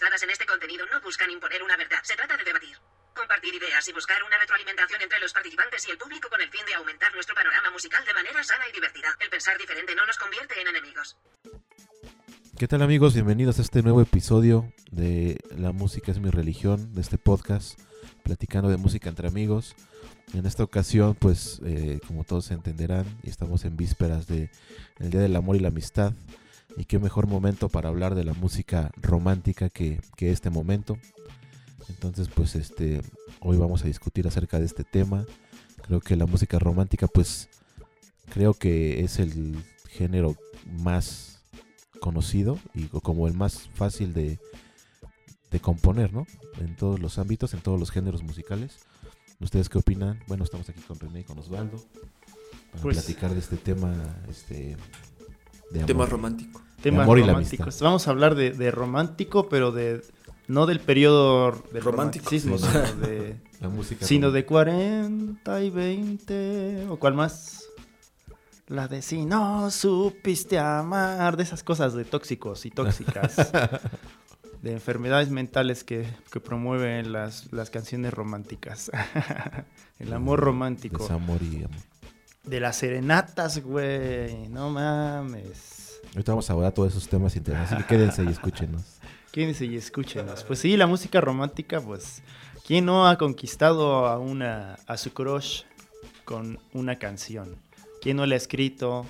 opiniones dadas en este contenido no buscan imponer una verdad, se trata de debatir. Compartir ideas y buscar una retroalimentación entre los participantes y el público con el fin de aumentar nuestro panorama musical de manera sana y divertida. El pensar diferente no nos convierte en enemigos. ¿Qué tal amigos? Bienvenidos a este nuevo episodio de La música es mi religión, de este podcast, platicando de música entre amigos. En esta ocasión, pues, eh, como todos entenderán, estamos en vísperas de el Día del Amor y la Amistad. Y qué mejor momento para hablar de la música romántica que, que este momento. Entonces, pues, este, hoy vamos a discutir acerca de este tema. Creo que la música romántica, pues, creo que es el género más conocido y como el más fácil de, de componer, ¿no? En todos los ámbitos, en todos los géneros musicales. ¿Ustedes qué opinan? Bueno, estamos aquí con René y con Osvaldo para Pues- platicar de este tema, este, de Tema amor. romántico. Temas amor y la románticos. amistad. Vamos a hablar de, de romántico, pero de no del periodo del Romántico. romanticismo, Sí, sino de, La música sino de 40 y 20, o cuál más. La de si no supiste amar, de esas cosas de tóxicos y tóxicas, de enfermedades mentales que, que promueven las, las canciones románticas. El amor romántico. Desamor y amor. De las serenatas, güey, no mames. Ahorita vamos a hablar todos esos temas interesantes, así que quédense y escúchenos. Quédense y escúchenos. Pues sí, la música romántica, pues, ¿quién no ha conquistado a una a su crush con una canción? ¿Quién no le ha escrito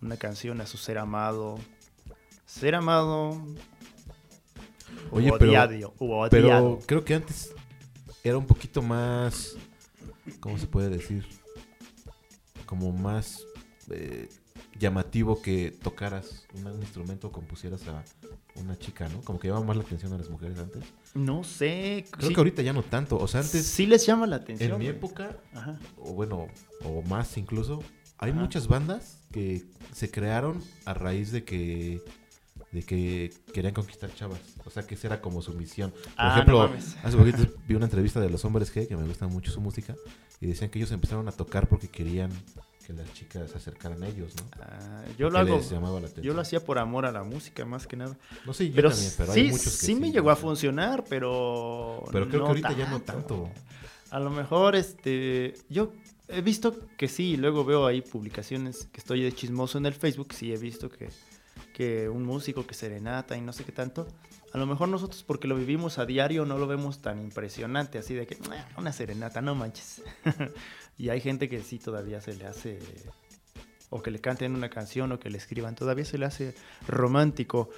una canción a su ser amado? Ser amado. Oye, o pero- odiado, o Pero odiado. creo que antes era un poquito más, ¿cómo se puede decir? Como más eh, llamativo que tocaras un, instrumento o compusieras a una chica, ¿no? Como que llamaba más la atención a las mujeres antes. No sé. Creo sí, que ahorita ya no tanto. O sea, antes, sí les llama la atención. en mi época, Ajá. o bueno, o más incluso, hay Ajá. muchas bandas que se crearon a raíz de que de que querían conquistar chavas. O sea, que esa era como su misión. Por Ah, no ejemplo, mames. hace poquito vi una entrevista de los hombres G, que me gusta mucho su música, y decían que ellos empezaron a tocar porque querían que las chicas se acercaran a ellos, ¿no? Ah, yo lo hago. Yo lo hacía por amor a la música, más que nada. No sé, yo Pero, también, pero sí, hay muchos que sí me llegó a funcionar, pero. Pero creo no que ahorita ya no tanto. A lo mejor, este. Yo he visto que sí, y luego veo ahí publicaciones que estoy de chismoso en el Facebook. Sí, he visto que, que un músico que serenata y no sé qué tanto. A lo mejor nosotros, porque lo vivimos a diario, no lo vemos tan impresionante, así de que, "Ah, una serenata, no manches. y hay gente que sí todavía se le hace. O que le canten una canción o que le escriban, todavía se le hace romántico.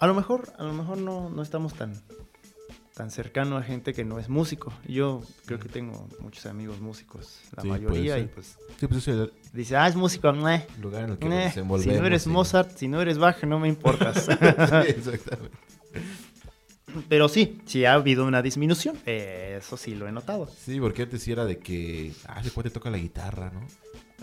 A lo mejor, a lo mejor no, no estamos tan, tan cercano a gente que no es músico. Yo creo que tengo muchos amigos músicos, la Sí, mayoría, y pues Sí, pues el dice, ah, es músico, lugar en el que si no eres y- Mozart, si no eres Bach, no me importas. sí, exactamente. Pero sí, sí ha habido una disminución, eh, eso sí lo he notado. Sí, porque antes sí era de que, ah, ese cuate toca la guitarra, ¿no?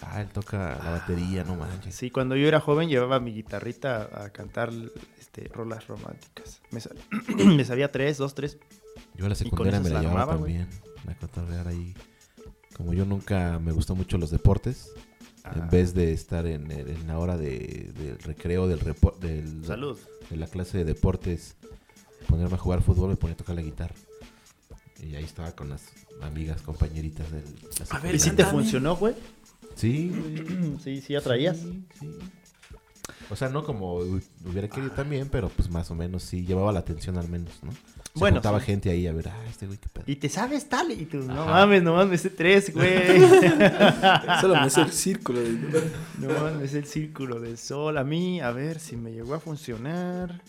Ah, él toca la batería, no manches. Sí, cuando yo era joven llevaba mi guitarrita a cantar este, rolas románticas. Me, sa- me sabía tres, dos, tres. Yo a la secundaria me la llevaba armaba, también. A cotorrear ahí. Como yo nunca me gustó mucho los deportes, Ah, en vez de estar en, en la hora de, del recreo del, repo- del Salud. de la clase de deportes, ponerme a jugar fútbol, me ponía a tocar la guitarra. Y ahí estaba con las amigas, compañeritas de la A ver, ¿Y si te funcionó, güey? Sí, güey. Sí, sí atraías. Sí, sí. O sea, no como hu- hubiera querido también, pero pues más o menos sí, llevaba la atención al menos, ¿no? Se Bueno, sí. gente ahí a ver, ah, este güey qué pedo. Y te sabes tal, y tú, no mames, no mames, sé tres, güey. Solo me hace el círculo. de- no mames, el círculo del sol. A mí, a ver si me llegó a funcionar.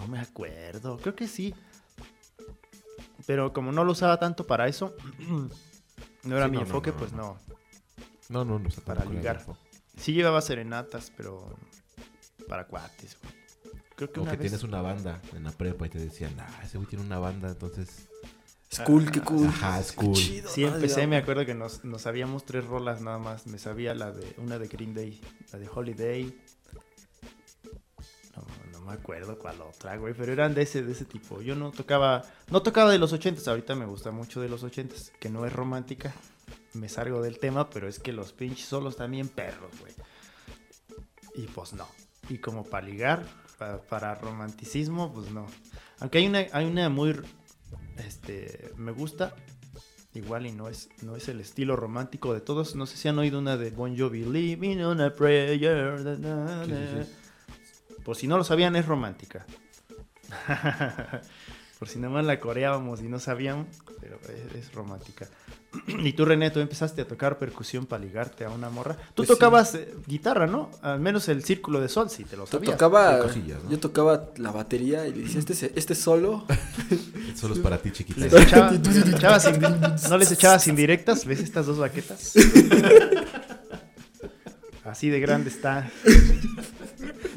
No me acuerdo, creo que sí. Pero como no lo usaba tanto para eso, no era Sí, mi no, enfoque, no, pues no. no. No, no, no, o sea, Para ligar. Sí llevaba serenatas, pero para cuates, güey. Creo que O una que vez... tienes una banda en la prepa y te decían, ah, ese güey tiene una banda, entonces. Es cool, qué cool. Ajá, es Qué cool. chido, Sí, empecé, me acuerdo que nos, nos sabíamos tres rolas nada más. Me sabía la de una de Green Day, la de Holiday. Me acuerdo cuál otra, güey, pero eran de ese, de ese tipo. Yo no tocaba, no tocaba de los ochentas, ahorita me gusta mucho de los ochentas, que no es romántica. Me salgo del tema, pero es que los pinches solos también perros, güey. Y pues no. Y como para ligar, pa- para romanticismo, pues no. Aunque hay una, hay una muy, este, me gusta, igual y no es, no es el estilo romántico de todos. No sé si han oído una de Bon Jovi, Living on a Prayer. Por si no lo sabían, es romántica. Por si nada más la coreábamos y no sabíamos, pero es, es romántica. y tú, René, tú empezaste a tocar percusión para ligarte a una morra. Tú Pues tocabas eh, guitarra, ¿no? Al menos el círculo de sol, sí, te lo Yo sabías. tocaba, Sí, cosillas, ¿no? yo tocaba la batería y le decía, este, este solo. Solo es para ti, chiquita. Les echaba- les echabas indi- ¿No les echabas indirectas? ¿Ves estas dos baquetas? Así de grande está.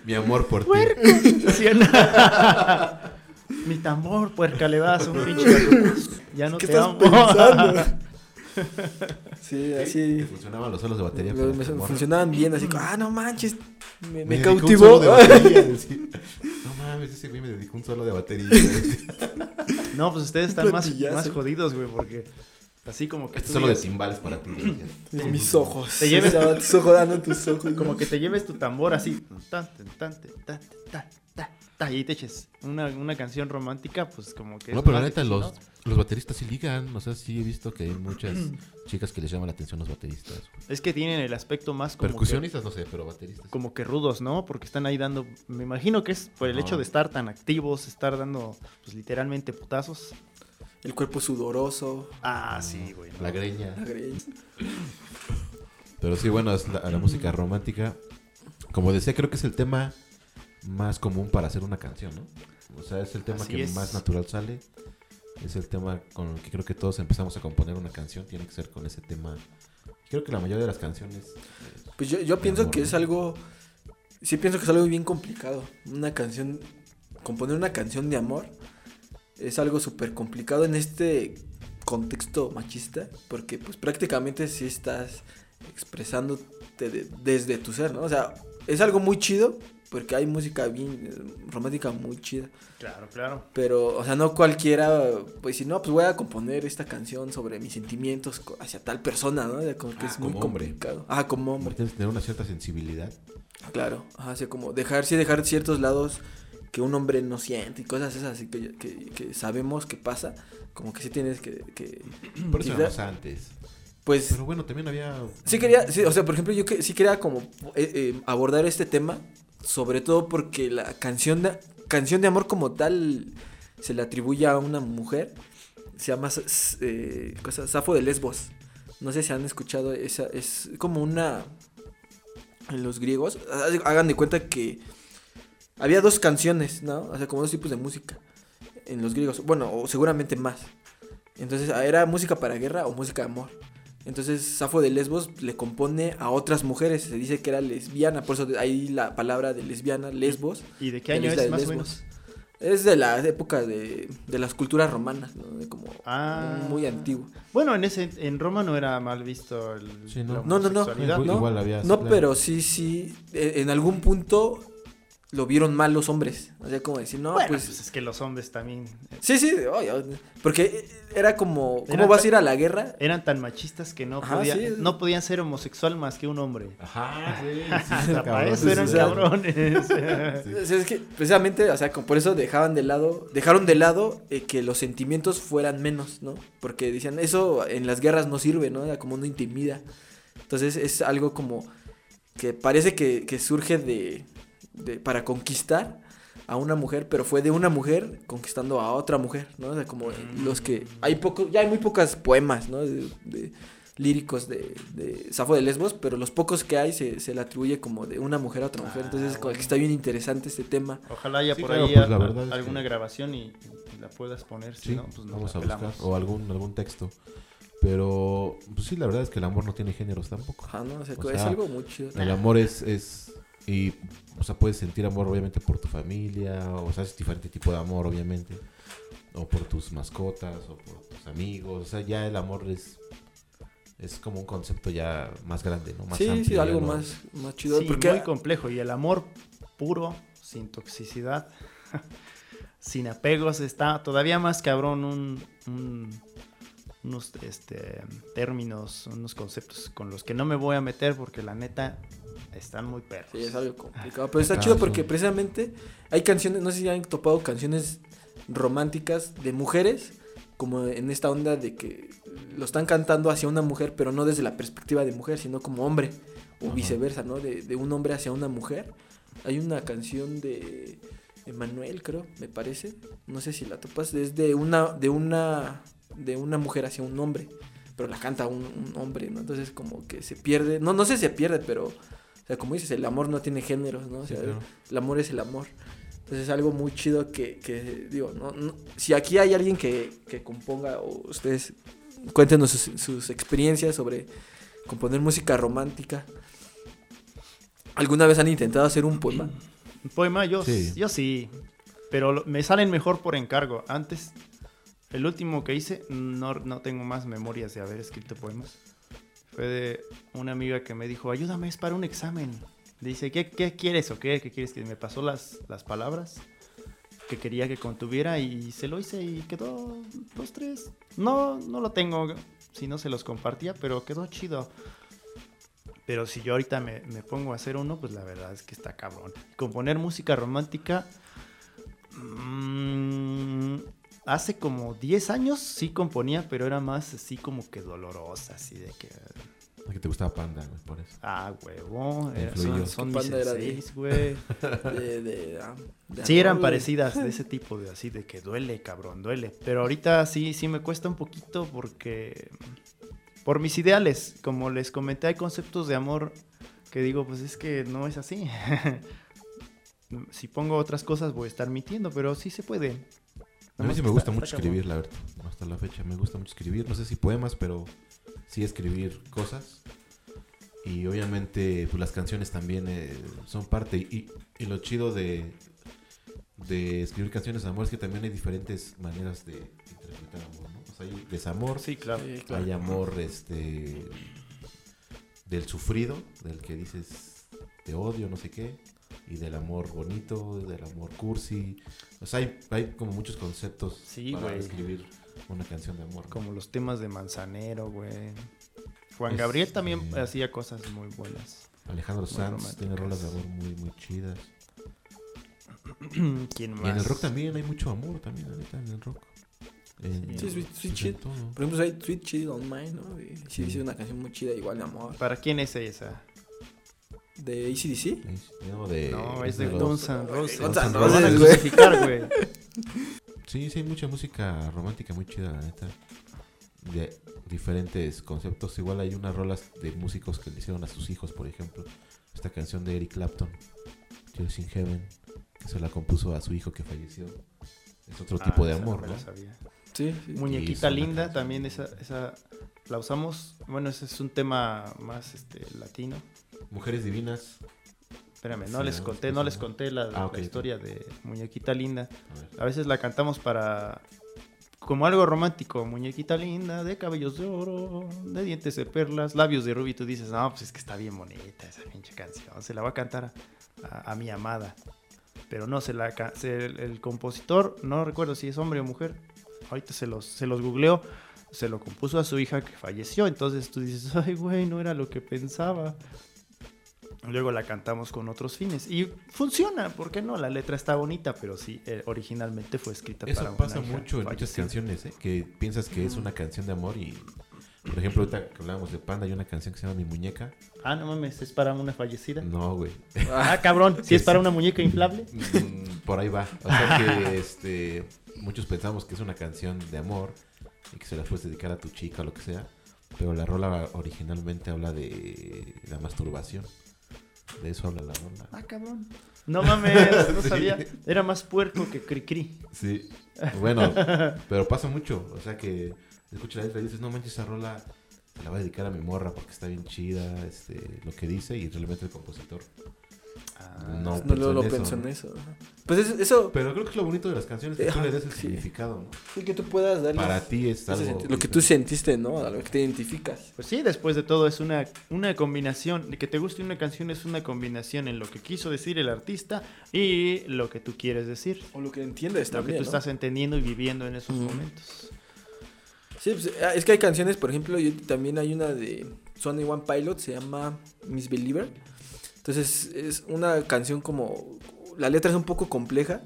Mi amor por ti. ¿Sí o no? Mi tambor, puerca, le das un pinche. Ya no ¿Qué te estás amo. pensando? sí, ¿Te así. funcionaban los solos de batería? me- me- funcionaban bien, así como, ah, no manches. Me, me dedicó un cautivó. solo de batería, decía. No mames, ese güey me dedicó un solo de batería. No, pues ustedes están más, más jodidos, güey, porque así como que Este tú solo de timbales para ti. En mis ojos. Te lleves- tus ojos dando tus ojos. como que te lleves tu tambor así, tan, tan, tan, tan, y te eches una, una canción romántica, pues como que... No, es pero la neta, los, los bateristas sí ligan. O sea, sí he visto que hay muchas chicas que les llaman la atención los bateristas. Es que tienen el aspecto más como que, Percusionistas, no sé, pero bateristas. como que rudos, ¿no? Porque están ahí dando... Me imagino que es por el hecho de estar tan activos, estar dando, pues literalmente putazos. El cuerpo sudoroso. Ah, sí, güey. La greña. la greña. Pero sí, bueno, es la, la música romántica. Como decía, creo que es el tema más común para hacer una canción, ¿no? O sea, es el tema Así que es. más natural sale. Es el tema con el que creo que todos empezamos a componer una canción. Tiene que ser con ese tema. Creo que la mayoría de las canciones. eh, Pues yo, yo pienso amor, que ¿no? es algo. Sí, pienso que es algo bien complicado. Una canción. Componer una canción de amor es algo súper complicado en este contexto machista. Porque, pues prácticamente sí estás expresándote de- desde tu ser, ¿no? O sea, es algo muy chido. Porque hay música bien eh, romántica muy chida. Claro, claro. Pero, o sea, no cualquiera, pues si no, pues voy a componer esta canción sobre mis sentimientos hacia tal persona, ¿no? O sea, como que Ah, es muy como hombre. complicado. Ah, como como hombre. tienes que tener una cierta sensibilidad. Claro, ajá, o sea, como dejar, sí, dejar ciertos lados que un hombre no siente y cosas esas así que, que, que sabemos que pasa, como que sí tienes que, que Por eso Quizá- éramos antes. pues, Pero bueno, también había. sí quería, sí, o sea, por ejemplo, yo que, sí quería como eh, eh, abordar este tema, sobre todo porque la canción de, canción de amor como tal se le atribuye a una mujer, se llama eh, cosa, Safo de Lesbos, no sé si han escuchado, esa es como una, en los griegos, ha- hagan de cuenta que había dos canciones, ¿no? O sea, como dos tipos de música en los griegos, bueno, o seguramente más. Entonces, ah, era música para guerra o música de amor. Entonces, Safo de Lesbos le compone a otras mujeres. Se dice que era lesbiana, por eso ahí la palabra de lesbiana, lesbos. ¿Y de qué año es más o menos? Es de la época de, de las culturas romanas, ¿no? De como Ah. muy antiguo. Bueno, en ese en Roma no era mal visto el, Sí, no. la No, no, no. Igual- ¿no? igual había- No, pero sí, sí. eh, En algún punto lo vieron mal los hombres. O sea, como decir, no, Bueno, pues. pues es que los hombres también eh, Sí, sí, porque era como, ¿cómo vas a ir a la guerra? eran tan machistas que no, Ajá, sí. no podían ser homosexual más que un hombre. Ajá, sí. para cabrón, eso eran sí. cabrones. Sí. O sea, es que precisamente, o sea, como por eso dejaban de lado, dejaron de lado eh, que los sentimientos fueran menos, ¿no? Porque decían, eso en las guerras no sirve, ¿no? Era como no intimida. Entonces es algo como que parece que, que surge de, de- para conquistar a una mujer, pero fue de una mujer conquistando a otra mujer, ¿no? O sea, como los que hay poco, ya hay muy pocos poemas, ¿no? De, de líricos de, de Safo de Lesbos, pero los pocos que hay se, se le atribuye como de una mujer a otra mujer, Ah, entonces como que bueno. está bien interesante este tema. Ojalá haya Sí, por claro, ahí pues, la a- alguna que- grabación y, y la puedas poner, si Sí, no, pues vamos la a buscar. O algún, algún texto. Pero, pues sí, la verdad es que el amor no tiene géneros tampoco. Ajá, ¿no? O sea, O es algo muy chido. El amor es, es y, o sea, puedes sentir amor obviamente por tu familia, o sea, es diferente tipo de amor obviamente, o por tus mascotas, o por tus amigos, o sea, ya el amor es, es como un concepto ya más grande, ¿no? Más Sí, amplio, sí, algo no- más, más chido. Sí, porque muy complejo. Y el amor puro, sin toxicidad, sin apegos, está todavía más cabrón un, un- unos este, términos, unos conceptos con los que no me voy a meter porque la neta están muy perros. Sí, es algo complicado. Pero está chido porque precisamente hay canciones, no sé si han topado canciones románticas de mujeres, como en esta onda de que lo están cantando hacia una mujer, pero no desde la perspectiva de mujer, sino como hombre, o Ajá. viceversa, ¿no? De, de un hombre hacia una mujer. Hay una canción de Emanuel, creo, me parece. No sé si la topas, es de una, de una, de una mujer hacia un hombre, pero la canta un, un hombre, ¿no? Entonces como que se pierde, no, no sé si se pierde, pero, o sea, como dices, el amor no tiene géneros, ¿no? O Sí, sea, claro. el amor es el amor. Entonces es algo muy chido que, que digo, no, no- si aquí hay alguien que, que componga o ustedes cuéntenos sus, sus experiencias sobre componer música romántica. ¿Alguna vez han intentado hacer un poema? Un poema, yo Sí. yo sí. Pero me salen mejor por encargo. Antes, el último que hice, no, no tengo más memorias de haber escrito poemas. Fue de una amiga que me dijo, ayúdame, es para un examen. Dice, ¿qué, qué quieres o qué? ¿Qué quieres que me pasó las, las palabras que quería que contuviera? Y se lo hice y quedó dos, tres. No, no lo tengo, si no se los compartía, pero quedó chido. Pero si yo ahorita me, me pongo a hacer uno, pues la verdad es que está cabrón. Componer música romántica. mm, hace como 10 años sí componía, pero era más así como que dolorosa, así de que. Que te gustaba Panda, güey, por eso. Ah, huevo. era- son son mis era de- senseis, güey. De, de- ah, de Sí, eran parecidas de ese tipo de así de que duele, cabrón, duele. Pero ahorita sí, sí me cuesta un poquito porque por mis ideales, como les comenté, hay conceptos de amor que digo, pues es que no es así. si pongo otras cosas voy a estar mintiendo, pero sí se puede. A mí sí me gusta está- mucho está escribir, la verdad. Hasta la fecha me gusta mucho escribir. No sé si poemas, pero sí escribir cosas. Y obviamente, pues las canciones también eh, son parte. Y, y lo chido de, de escribir canciones de amor es que también hay diferentes maneras de interpretar amor, ¿no? O sea, hay desamor, Sí, claro. Sí, claro. hay amor este del sufrido, del que dices te odio, no sé qué, y del amor bonito, del amor cursi. O sea, hay, hay como muchos conceptos Sí, para güey. escribir una canción de amor. ¿no? Como los temas de Manzanero, güey. Juan Gabriel también hacía cosas muy buenas. Alejandro Muy Sanz tiene rolas de amor muy, muy chidas. ¿Quién más? Y en el rock también hay mucho amor, también, neta, en el rock. En- Sí, Sweet- Sweet todo. Por ejemplo, hay Sweet Child on Mine, ¿no? Y sí, Sí. es una canción muy chida, igual de amor. ¿Para quién es esa? ¿De ACDC? No, de, No, es de Guns N' Roses. Guns N' Roses, güey. Sí, sí, hay mucha música romántica muy chida, la neta. De diferentes conceptos. Igual hay unas rolas de músicos que le hicieron a sus hijos, por ejemplo. Esta canción de Eric Clapton, Tears in Heaven, que se la compuso a su hijo que falleció. Es otro Ah, tipo de amor, ¿no? sabía. Sí, sí. Muñequita linda, canción también esa, esa la usamos. Bueno, ese es un tema más este latino. Mujeres divinas. Espérame, no Sí, les conté, no les conté la, Ah, la historia de Muñequita linda. A veces la cantamos para como algo romántico, muñequita linda, de cabellos de oro, de dientes de perlas, labios de rubí. Tú dices, no, pues es que está bien bonita esa pinche canción. Se la va a cantar a, a- a mi amada. Pero no, se la se- el, el compositor, no recuerdo si es hombre o mujer. Ahorita se los, se los googleo. Se lo compuso a su hija que falleció. Entonces tú dices, ay, güey, no era lo que pensaba. Luego la cantamos con otros fines. Y funciona, ¿por qué no? La letra está bonita, pero sí, eh, originalmente fue escrita para Eso una pasa mucho en muchas canciones, ¿eh? Que piensas que es una canción de amor y... Por ejemplo, ahorita que hablábamos de Panda, hay una canción que se llama Mi Muñeca. Ah, no mames, ¿es para una fallecida? No, güey. Ah, cabrón, si es para una muñeca inflable. Mm, Por ahí va. O sea que este, muchos pensamos que es una canción de amor y que se la puedes dedicar a tu chica o lo que sea. Pero la rola originalmente habla de la masturbación. De eso habla la rola. Ah, cabrón. No mames, no Sí. sabía. Era más puerco que cri-cri. Sí. Bueno, pero pasa mucho. O sea que escuchas la letra y dices, no manches, esa rola la voy a dedicar a mi morra porque está bien chida, este, lo que dice y realmente el compositor. Ah, No. No, lo, lo en eso, pensó ¿no? en eso. Pues eso, eso Pero creo que es lo bonito de las canciones, que tú le des el sí. significado, ¿no? sí, que tú puedas darle Para ti es algo... lo que tú sentiste, ¿no? A lo que te identificas. Pues sí, después de todo es una, una combinación. De que te guste una canción es una combinación en lo que quiso decir el artista y lo que tú quieres decir. O lo que entiendes Lo que también, tú ¿no? estás entendiendo y viviendo en esos momentos. Sí, pues, ah, es que hay canciones, por ejemplo, yo también hay una de Sony One Pilot, se llama Miss Believer. Entonces es una canción como... La letra es un poco compleja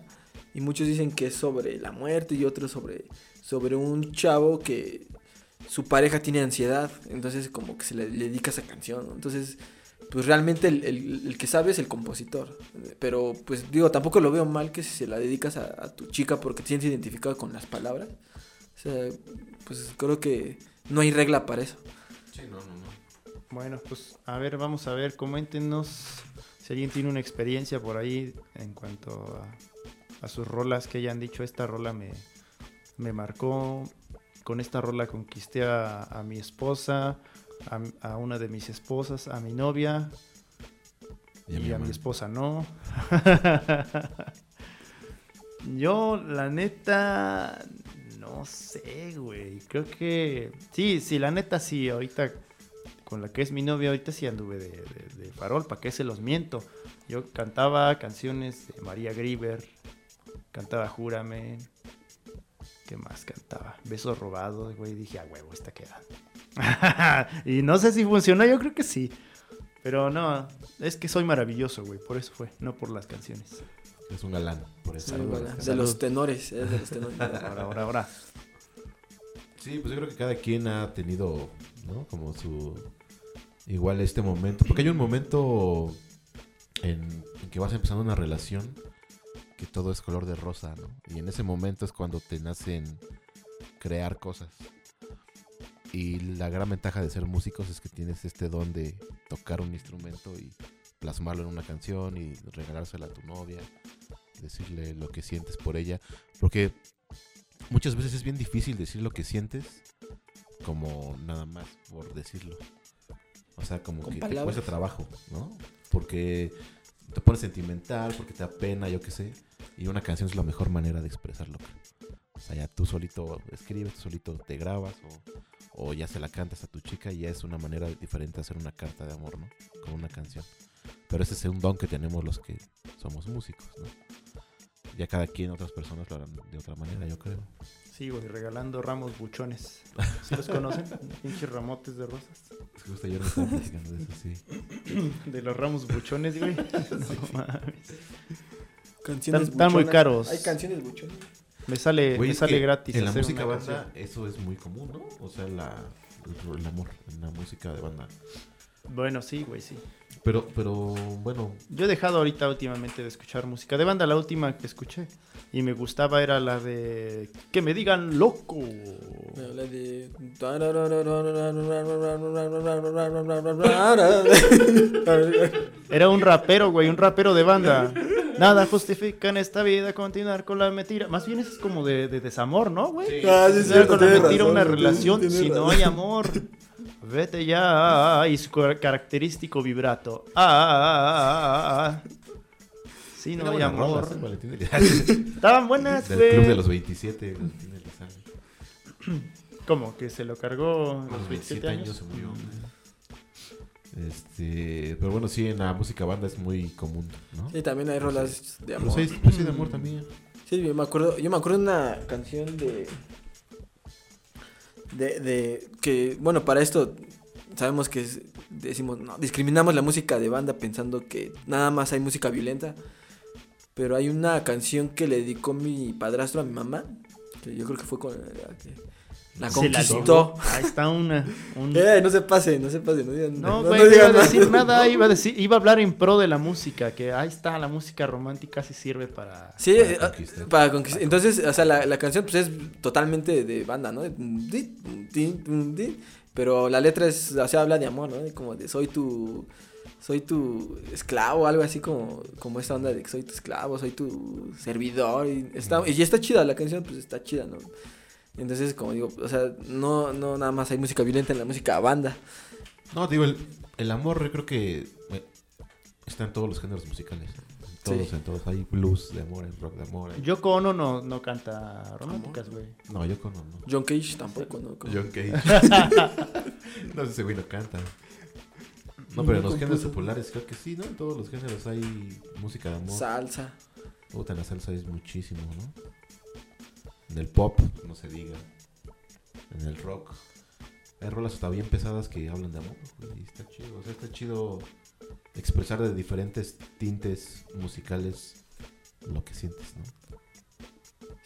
y muchos dicen que es sobre la muerte y otros sobre, sobre un chavo que su pareja tiene ansiedad, entonces como que se le, dedica esa canción. Entonces, pues realmente el, el- que sabe es el compositor. Pero pues digo, tampoco lo veo mal que si se la dedicas a, tu chica porque te sientes identificado con las palabras. O sea, pues creo que no hay regla para eso. Sí, no, no. Bueno, pues a ver, vamos a ver, coméntenos si alguien tiene una experiencia por ahí en cuanto a, a sus rolas que hayan dicho, esta rola me, me marcó, con esta rola conquisté a, a mi esposa, a, a una de mis esposas, a mi novia y a, mi esposa no. Yo, la neta, no sé, güey. Creo que. Sí, sí, la neta sí. Ahorita, con la que es mi novia, ahorita sí anduve de, de- de farol. ¿Para qué se los miento? Yo cantaba canciones de María Grieber. Cantaba Júrame. ¿Qué más cantaba? Besos robados, güey. Dije, a huevo, esta queda. y no sé si funcionó, yo creo que sí. Pero no, es que soy maravilloso, güey. Por eso fue, no por las canciones. Es un galán, por eso. Sí, bueno, de los tenores, eh, de los tenores. Ahora, ahora, ahora. Sí, pues yo creo que cada quien ha tenido, ¿no? Como su... Igual este momento. Porque hay un momento en, que vas empezando una relación que todo es color de rosa, ¿no? Y en ese momento es cuando te nacen crear cosas. Y la gran ventaja de ser músicos es que tienes este don de tocar un instrumento y plasmarlo en una canción y regalársela a tu novia, decirle lo que sientes por ella. Porque muchas veces es bien difícil decir lo que sientes como nada más por decirlo. O sea, como que te palabras. cuesta trabajo, ¿no? Porque te pones sentimental, porque te da pena, yo qué sé. Y una canción es la mejor manera de expresarlo. O sea, ya tú solito escribes, tú solito te grabas o, o ya se la cantas a tu chica y ya es una manera diferente de hacer una carta de amor, ¿no? Con una canción. Pero ese es un don que tenemos los que somos músicos, ¿no? Ya cada quien, otras personas lo harán de otra manera, yo creo. Sí, güey, regalando ramos buchones. ¿Sí los conocen? Pinches ramotes de rosas. Es que justo ayer me estaba platicando de eso, sí. De los ramos buchones, güey. No mames. Canciones Están- están muy caros. Hay canciones buchonas. Me sale, Güey, me sale que gratis. En la hacer música una banda canción. eso es muy común, ¿no? O sea, la, el, el amor en la música de banda. Bueno, sí, güey, sí. Pero, pero, bueno, Yo he dejado ahorita últimamente de escuchar música de banda. La última que escuché y me gustaba era la de Que me digan loco. No, la de... Era un rapero, güey, un rapero de banda. Nada justifica en esta vida continuar con la mentira. Más bien eso es como de, de desamor, ¿no, güey? Ah, sí, cierto, con la mentira razón, una relación si no hay amor. Vete ya. Y su car- característico vibrato. Ah, ah, ah, ah, ah. Si no hay amor. rola, ¿sí? Valentín Elizalde. Estaban buenas, Del club de güey. los 27, Valentín Elizalde. ¿Cómo? ¿Que se lo cargó a los 27 años? se murió. Este, pero bueno, sí, en la música banda es muy común, ¿no? Sí, también hay rolas de Pero amor. sí, pues sí, de amor también. Sí, yo me acuerdo, yo me acuerdo de una canción de, de, de que, bueno, para esto sabemos que es- decimos, no, discriminamos la música de banda pensando que nada más hay música violenta, pero hay una canción que le dedicó mi padrastro a mi mamá, que yo creo que fue con la que la la conquistó. ligó. Ahí está una. un- Eh, no se pase, no se pase, no digan No, no, no iba a decir nada. nada, iba a decir, iba a hablar en pro de la música, que ahí está, la música romántica sí sirve para... Sí, Para eh, conquistar. para conquistar. Entonces, o sea, la, la canción pues es totalmente de banda, ¿no? Pero la letra es, o sea, habla de amor, ¿no? Como de soy tu soy tu esclavo, algo así como como esta onda de que soy tu esclavo, soy tu servidor y está y está chida la canción, pues está chida, ¿no? Entonces, como digo, o sea, no no nada más hay música violenta en la música banda. No, te digo, el, el amor yo creo que eh, está en todos los géneros musicales. En todos, Sí. en todos. Hay blues de amor, hay rock de amor. hay- Yoko Ono no, no canta románticas, güey. No, yo con no. John Cage tampoco, ¿no? Como- John Cage. no sé si ese güey no canta. No, pero en los géneros populares creo que sí, ¿no? En todos los géneros hay música de amor. Salsa. Puta, en la salsa es muchísimo, ¿no? En el pop, no se diga. En el rock. Hay rolas hasta bien pesadas que hablan de amor. güey, y está chido. O sea, está chido expresar de diferentes tintes musicales lo que sientes, ¿no?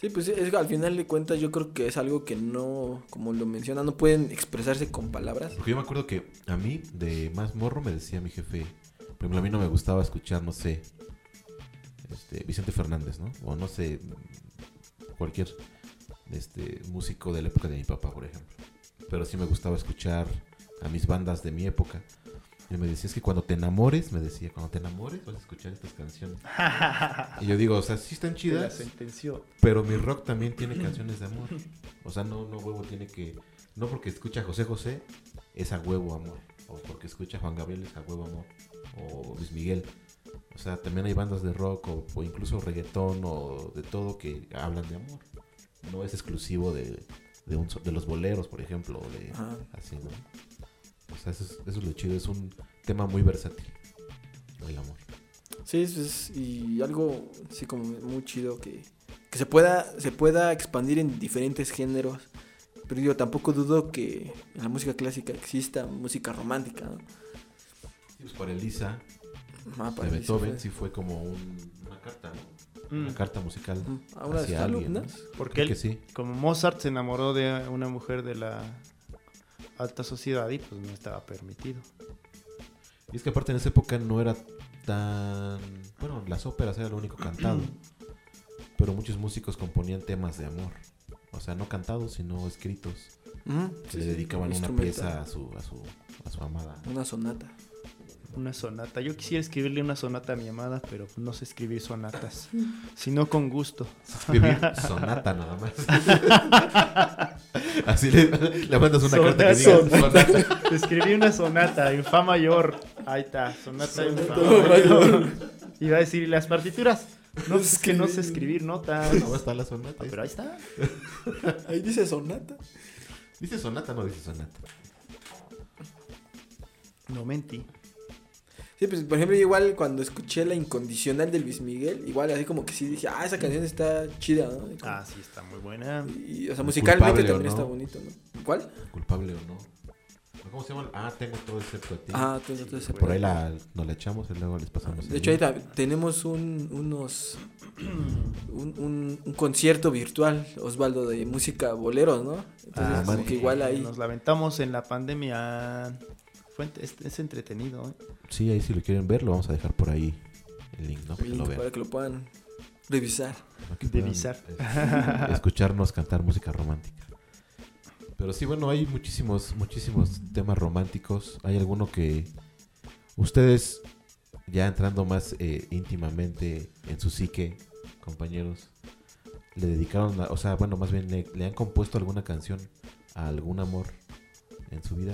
Sí, pues es al final de cuentas yo creo que es algo que no, como lo menciona, no pueden expresarse con palabras. Porque yo me acuerdo que a mí, de más morro, me decía mi jefe, por ejemplo, a mí no me gustaba escuchar, no sé, este, Vicente Fernández, ¿no? O no sé, cualquier este, músico de la época de mi papá, por ejemplo. Pero sí me gustaba escuchar a mis bandas de mi época. Y me decía, es que cuando te enamores, me decía, cuando te enamores vas a escuchar estas canciones. Y yo digo, o sea, sí están chidas, sentenció. pero mi rock también tiene canciones de amor. O sea, no, no huevo tiene que... No porque escucha a José José, es a huevo amor. O porque escucha a Juan Gabriel, es a huevo amor. O Luis Miguel. O sea, también hay bandas de rock o, o incluso reggaetón o de todo que hablan de amor. No es exclusivo de, de, un so- de los boleros, por ejemplo. De, así, ¿no? O sea, eso es, eso es lo chido. Es un tema muy versátil. El amor. Sí, es, es- y algo así como muy chido que, que se pueda se pueda expandir en diferentes géneros. Pero yo tampoco dudo que en la música clásica exista música romántica. ¿no? Pues para Elisa, Ah, de para sí Beethoven, fue. sí fue como un- una carta, ¿no? Mm. Una carta musical. Ujú, A una de sus hacia alguien, ¿no? alumnas. Porque Creo él, que sí. como Mozart se enamoró de una mujer de la alta sociedad y pues no estaba permitido. Y es que aparte en esa época no era tan... Bueno, las óperas era lo único cantado. pero muchos músicos componían temas de amor. O sea, no cantados, sino escritos. Sí, le sí, dedicaban una pieza a su, a su, a su amada. Una sonata. Una sonata. Yo quisiera escribirle una sonata a mi amada, pero pues, no sé escribir sonatas. Sino con gusto. Escribir sonata nada más. Así le, le mandas una carta que diga Sonata. sonata. Escribí una sonata en fa mayor. Ahí está, sonata en fa Sonata mayor. Iba a decir, ¿y las partituras? No, es que no sé escribir notas. No está la sonata. Pero ahí está. Ahí dice sonata. ¿Dice sonata o no dice sonata? No mentí. Sí, pues por ejemplo, igual cuando escuché la incondicional de Luis Miguel, igual así como que sí dije, ah, esa canción está chida, ¿no? Como- Ah, sí, está muy buena. Y, o sea, musicalmente también no. está bonito, ¿no? ¿Cuál? ¿Culpable o no? ¿Cómo se llama? Ah, tengo todo excepto a ti. Ah, tú no te Por ahí la, nos la echamos y luego les pasamos. De hecho, ahí ta- tenemos un, unos. Un, un- un concierto virtual, Osvaldo, de música bolero, ¿no? Entonces, Ah, como sí. que igual ahí. Nos lamentamos en la pandemia. Es, es entretenido, ¿eh? Sí, ahí si lo quieren ver, lo vamos a dejar por ahí el link, ¿no? Para que link lo vean. para que lo puedan revisar. Revisar. eh, escucharnos cantar música romántica. Pero sí, bueno, hay muchísimos, muchísimos temas románticos. Hay alguno que ustedes, ya entrando más eh, íntimamente en su psique, compañeros, le dedicaron, a- o sea, bueno, más bien le, le han compuesto alguna canción a algún amor en su vida.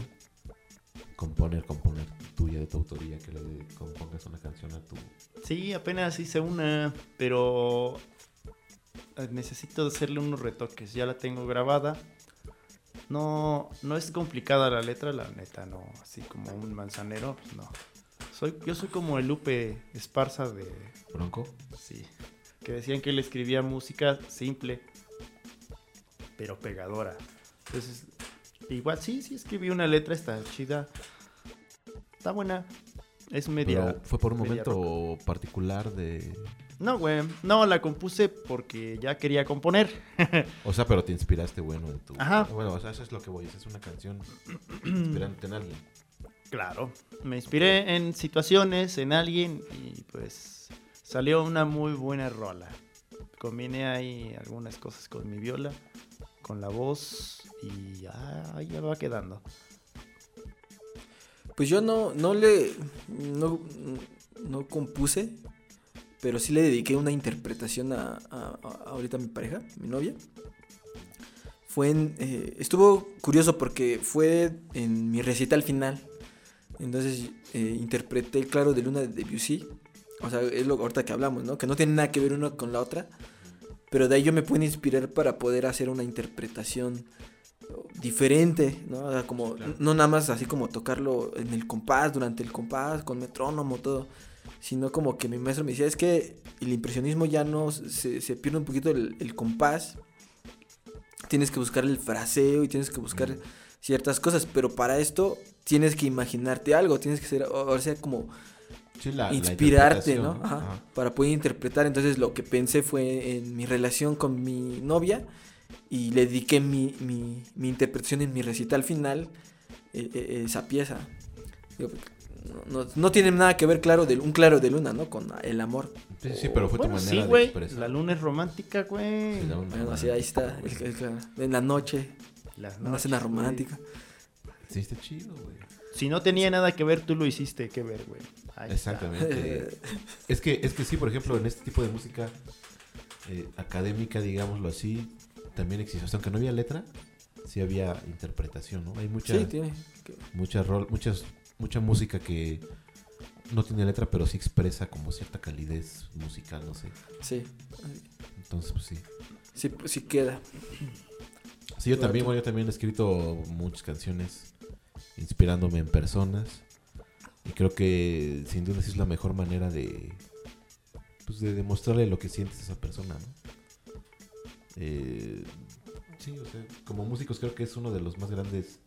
Componer, componer tuya, de tu autoría, que le compongas una canción a tu... Sí, apenas hice una, pero eh, necesito hacerle unos retoques. Ya la tengo grabada. No, no es complicada la letra, la neta, no. Así como un manzanero, pues no. Soy, yo soy como el Lupe Esparza de. Bronco. Sí. Que decían que él escribía música simple, pero pegadora. Entonces, igual sí, sí escribí una letra, está chida. Está buena. Es media. Pero fue por un momento particular de... No, güey. No, la compuse porque ya quería componer. O sea, pero te inspiraste, bueno, en tu... Ajá. Bueno, o sea, eso es lo que voy, esa es una canción inspirándote en alguien. Claro. Me inspiré en situaciones, en alguien y pues salió una muy buena rola. Combiné ahí algunas cosas con mi viola, con la voz y ahí ya va quedando. Pues yo no, no le. No, no compuse, pero sí le dediqué una interpretación a, a- a- ahorita mi pareja, mi novia. Fue en. eh, estuvo curioso porque fue en mi recital final. Entonces eh, interpreté el claro de luna de Debussy. O sea, es lo ahorita que hablamos, ¿no? Que no tiene nada que ver una con la otra. Pero de ahí yo me pude inspirar para poder hacer una interpretación diferente, ¿no? O sea, como, Claro. no nada más así como tocarlo en el compás, durante el compás, con metrónomo, todo. Sino como que mi maestro me decía, es que el impresionismo ya no, se, se pierde un poquito el, el compás. Tienes que buscar el fraseo y tienes que buscar Mm. ciertas cosas, pero para esto tienes que imaginarte algo, tienes que ser, o sea, como Sí, la- la inspirarte, ¿no? Ajá, Ajá. Para poder interpretar. Entonces lo que pensé fue en mi relación con mi novia y le dediqué mi, mi, mi interpretación en mi recital final, eh, eh, esa pieza. Digo, no, no- no tiene nada que ver, claro, de, un claro de luna, ¿no? Con el amor. Sí, sí, pero fue Bueno, tu sí, manera de güey. expresar. La luna es romántica, güey. Sí, la luna- Bueno, así ahí está. el- el- en la noche, Las una noches, cena romántica. Sí, está chido, güey. Si no tenía nada que ver, tú lo hiciste que ver, güey. Ahí. Exactamente. es, que, es que sí, por ejemplo, en este tipo de música eh, académica, digámoslo así, también existe. O sea, aunque no había letra, sí había interpretación, ¿no? Hay mucha, Sí, tiene. que- mucha, rol, muchas, mucha música que no tiene letra, pero sí expresa como cierta calidez musical, no sé. Sí, Entonces, pues sí. sí, sí queda. Sí, yo también, bueno, yo también he escrito muchas canciones inspirándome en personas. Y creo que sin duda es la mejor manera de, pues, de demostrarle lo que sientes a esa persona, ¿no? Eh, sí, o sea, como músicos creo que es uno de los más grandes,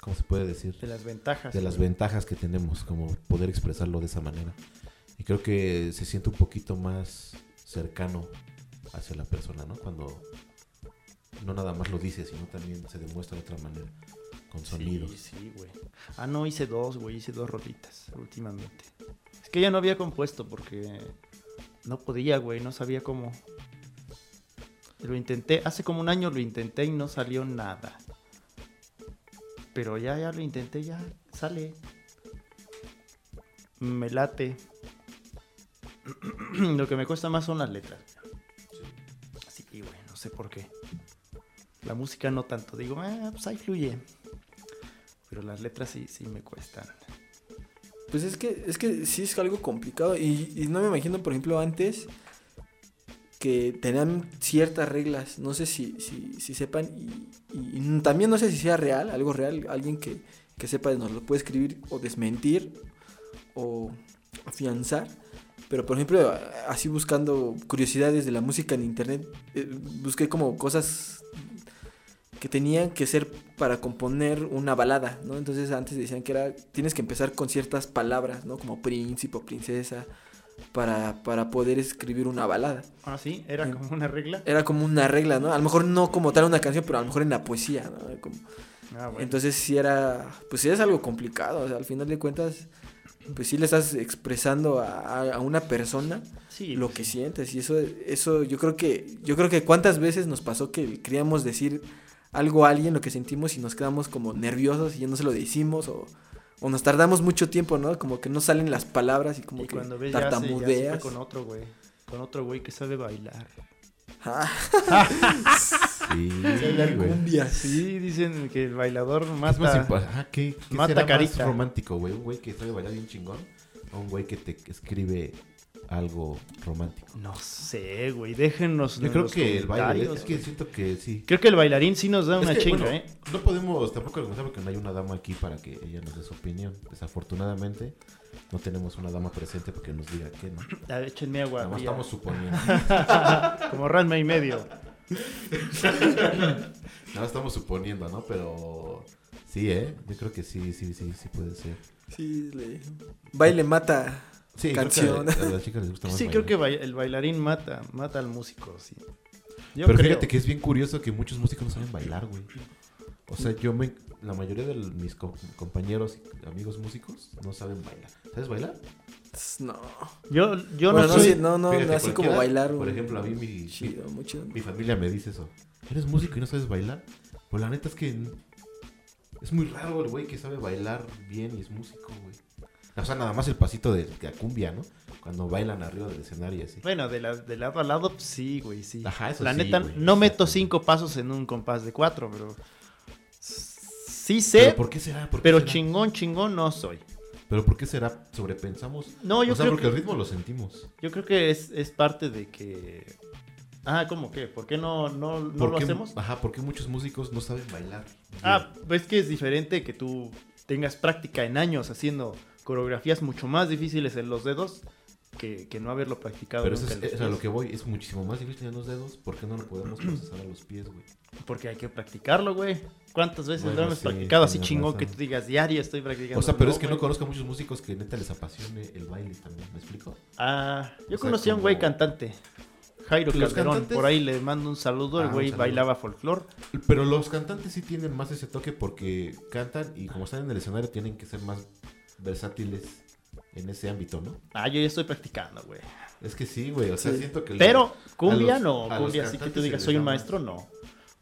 ¿cómo se puede decir? De las ventajas. de las ventajas que tenemos, como poder expresarlo de esa manera. Y creo que se siente un poquito más cercano hacia la persona, ¿no? Cuando no nada más lo dice, sino también se demuestra de otra manera, con sonidos. Sí, sí, güey. Ah, no, hice dos, güey. Hice dos rolitas últimamente. Es que ya no había compuesto porque no podía, güey. No sabía cómo. Lo intenté, hace como un año lo intenté y no salió nada. Pero ya, ya lo intenté, ya sale. Me late. lo que me cuesta más son las letras. Así que, güey, no sé por qué. La música no tanto. Digo, ah, pues ahí fluye. Pero las letras sí, sí me cuestan. Pues es que, es que sí es algo complicado. Y, no me imagino, por ejemplo, antes que tenían ciertas reglas. No sé si, si, si sepan. Y, y- y también no sé si sea real, algo real. Alguien que, que sepa nos lo puede escribir o desmentir o afianzar. Pero por ejemplo, así buscando curiosidades de la música en internet, eh, busqué como cosas que tenían que ser para componer una balada, ¿no? Entonces antes decían que era, tienes que empezar con ciertas palabras, ¿no? Como príncipe o princesa, para, para poder escribir una balada. Ah, sí, era como una regla. Era como una regla, ¿no? A lo mejor no como tal una canción, pero a lo mejor en la poesía, ¿no? Como- Ah, bueno. Entonces sí era, pues sí es algo complicado, o sea, al final de cuentas, pues sí le estás expresando a, a- a una persona sí, lo pues que sí. sientes y eso eso yo creo que yo creo que cuántas veces nos pasó que queríamos decir algo a alguien lo que sentimos y nos quedamos como nerviosos y ya no se lo decimos o, o nos tardamos mucho tiempo no como que no salen las palabras y como Y que cuando ves ya se, ya se tartamudeas con otro güey. Con otro güey que sabe bailar. Ah, Sí, la güey. cumbia Sí, dicen que el bailador más mata. ajá, ¿qué, qué mata será carita. más romántico, güey? ¿Un güey que sabe bailar bien chingón? ¿O un güey que te escribe algo romántico? No sé, güey. Déjenos. Yo en creo los que el baile, comentarios, es que güey. siento que sí. Creo que el bailarín sí nos da Es una que, chinga, bueno, ¿eh? No podemos tampoco argumentar porque no hay una dama aquí para que ella nos dé su opinión. Desafortunadamente, no tenemos una dama presente porque nos diga qué, ¿no? Ah, échenme agua. Nada más estamos suponiendo. Como Ranma y medio. Nada más estamos suponiendo, ¿no? Pero sí, ¿eh? Yo creo que sí, sí, sí, sí puede ser. sí le- baile mata Sí, Canción. creo que a, a las chicas les gusta más Sí, bailar. creo que el bailarín mata, mata al músico, sí. Yo Pero creo. fíjate que es bien curioso que muchos músicos no saben bailar, güey. O sea, yo me... La mayoría de mis co- compañeros y amigos músicos no saben bailar. ¿Sabes bailar? no Yo, yo bueno no no, soy. sí, no no Fíjate, no así como bailar Por un- ejemplo, a mí mi, chido mi, mi familia me dice eso. ¿Eres músico y no sabes bailar? Pues la neta es que... Es muy raro el güey que sabe bailar bien y es músico, güey. O sea, nada más el pasito de, la cumbia, ¿no? Cuando bailan arriba del escenario y así. Bueno, de, la, de lado a lado, pues, sí, güey, sí. Ajá, eso La sí, neta, güey, no meto cinco pasos en un compás de cuatro, pero. Sí ¿Pero sé, por qué será? ¿Por qué pero será? chingón, chingón no soy. ¿Pero por qué será? ¿Sobrepensamos? No, yo o sea, creo porque que- el ritmo lo sentimos. Yo creo que es, es parte de que. Ah, ¿cómo qué? ¿Por qué no, no, no ¿Por lo qué- hacemos? Ajá, porque muchos músicos no saben bailar. Ah, pues que es diferente que tú tengas práctica en años haciendo coreografías mucho más difíciles en los dedos que, que no haberlo practicado Pero eso es, en los es a lo que voy, es muchísimo más difícil en los dedos. ¿Por qué no lo podemos procesar a los pies, güey? Porque hay que practicarlo, güey. ¿Cuántas veces Bueno, lo hemos sí, practicado así chingón que tú digas diario estoy practicando? O sea, pero es que no conozco a muchos músicos que neta les apasione el baile también, ¿me explico? Ah, yo O sea, conocí a un güey cantante. Jairo Los Calderón, cantantes- por ahí le mando un saludo, Ah, el un güey bailaba folclore. Pero los cantantes sí tienen más ese toque porque cantan y como están en el escenario tienen que ser más versátiles en ese ámbito, ¿no? Ah, yo ya estoy practicando, güey. Es que sí, güey, o sea, Sí. siento que... Pero cumbia los- no, cumbia así que tú digas soy un maestro, no.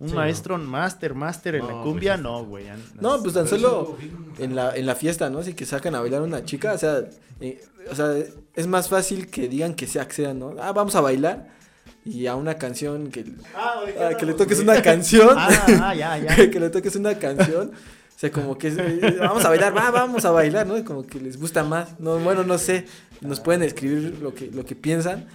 Un Sí, maestro, máster, máster en No, la pues, cumbia, no, güey. No, pues tan solo en la, en la fiesta, ¿no? Así que sacan a bailar a una chica, o sea, eh, o sea, es más fácil que digan que se accedan, ¿no? Ah, vamos a bailar y a una canción que, Ah, ah, que le toques una canción, Ah, ah, ya, ya. que le toques una canción, sea, como que eh, vamos a bailar, va, vamos a bailar, ¿no? Como que les gusta más, no, bueno, no sé, nos pueden escribir lo que, lo que piensan,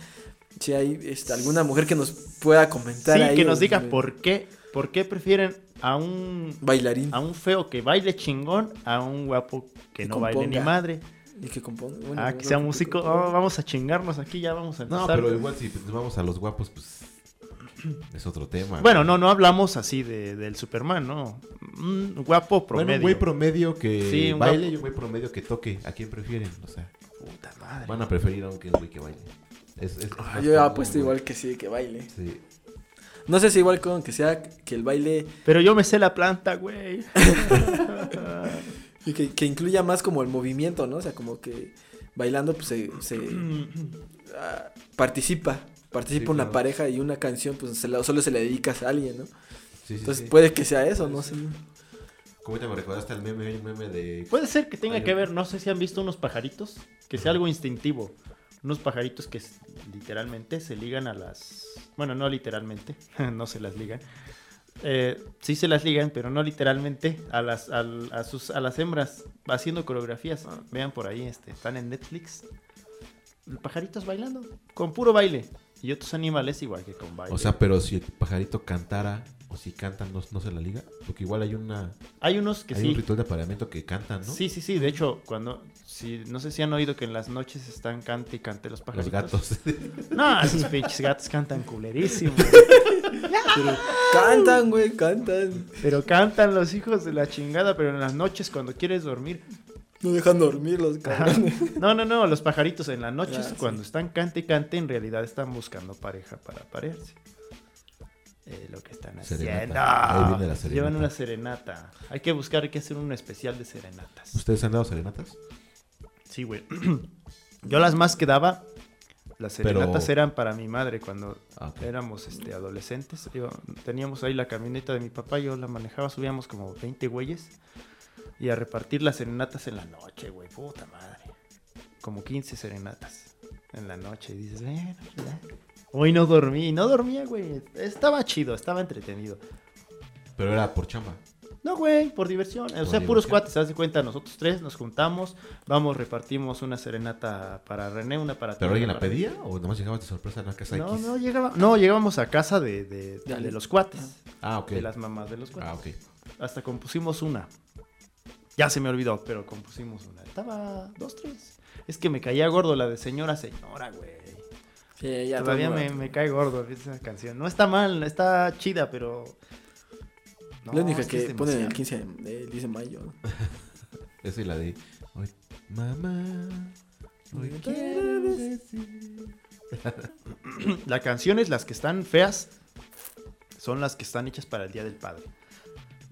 si hay este, alguna mujer que nos pueda comentar Sí, ahí, que nos o- diga por qué, por qué prefieren a un bailarín a un feo que baile chingón a un guapo que Que no baile ni madre. y que componga, bueno, Ah, no, que sea no, músico. Oh, vamos a chingarnos aquí, ya vamos a No, empezar. pero igual si nos vamos a los guapos, pues es otro tema. Bueno, güey. no, no hablamos así de, del Superman, ¿no? Un guapo promedio. Bueno, un güey promedio que Sí, un baile guapo. y un güey promedio que toque. ¿A quién prefieren? O sea, Puta madre. van a preferir a un güey que baile. Es, es- es Ah, yo común, apuesto güey. igual que sí, que baile. Sí. No sé si igual con que sea que el baile Pero yo me sé la planta, güey. y que, que incluya más como el movimiento, ¿no? O sea, como que bailando pues se, se, ah, participa, participa Sí, una claro. pareja y una canción pues se la- solo se le dedicas a alguien, ¿no? Sí, sí, Entonces sí. puede que sea eso, no sé. ¿Cómo te me recordaste el meme, un meme de... Puede ser que tenga que ver, no sé si han visto unos pajaritos, que sea algo instintivo. Unos pajaritos que literalmente se ligan a las... Bueno, no literalmente, no se las ligan. Eh, sí se las ligan, pero no literalmente a las, al- a, sus, a las hembras haciendo coreografías. Vean por ahí, este, están en Netflix. Pajaritos bailando, con puro baile. Y otros animales igual que con baile. O sea, pero si el pajarito cantara o si cantan, ¿no, no se la liga? Porque igual hay una... hay unos que hay sí. un ritual de apareamiento que cantan, ¿no? Sí, sí, sí. De hecho, cuando. Si, no sé si han oído que en las noches están cante y cante los Los pajaritos. gatos. No, esos pinches gatos cantan culerísimo. Pero cantan, güey, cantan. Pero cantan los hijos de la chingada, pero en las noches cuando quieres dormir. No dejan dormir los cabrones. No, no, no, los pajaritos en las noches Ah, sí. cuando están cante y cante, en realidad están buscando pareja para parearse. Eh, lo que están haciendo. Ahí viene la serenata. Llevan una serenata. Hay que buscar, hay que hacer un especial de serenatas. ¿Ustedes han dado serenatas? Sí, güey. Yo las más que daba, las Pero- serenatas eran para mi madre cuando Ah, éramos este, adolescentes. Yo- teníamos ahí la camioneta de mi papá, yo la manejaba, subíamos como 20 güeyes y a repartir las serenatas en la noche, güey, puta madre. Como 15 serenatas en la noche y dices, bueno, ya. Hoy no dormí, no dormía, güey. Estaba chido, estaba entretenido. Pero era por chamba. No, güey, por diversión. O sea, diversión. puros cuates, haz de cuenta, nosotros tres nos juntamos, vamos, repartimos una serenata para René, una para ti, ¿Pero alguien la para- pedía o nomás llegabas de sorpresa a una casa No, X? no, llegaba, no, llegábamos a casa de, de, de los cuates, Ah, ok. de las mamás de los cuates. Ah, ok. Hasta compusimos una. Ya se me olvidó, pero compusimos una. Estaba dos, tres. Es que me caía gordo la de señora, señora, güey. Sí, ya Todavía me, me cae gordo esa canción. No está mal, está chida, pero... No, La única es que es ponen el demasiado. 15 de, el 10 de mayo. Esa y la de... Hoy, mamá, hoy quiero decir... Las canciones, las que están feas, son las que están hechas para el Día del Padre.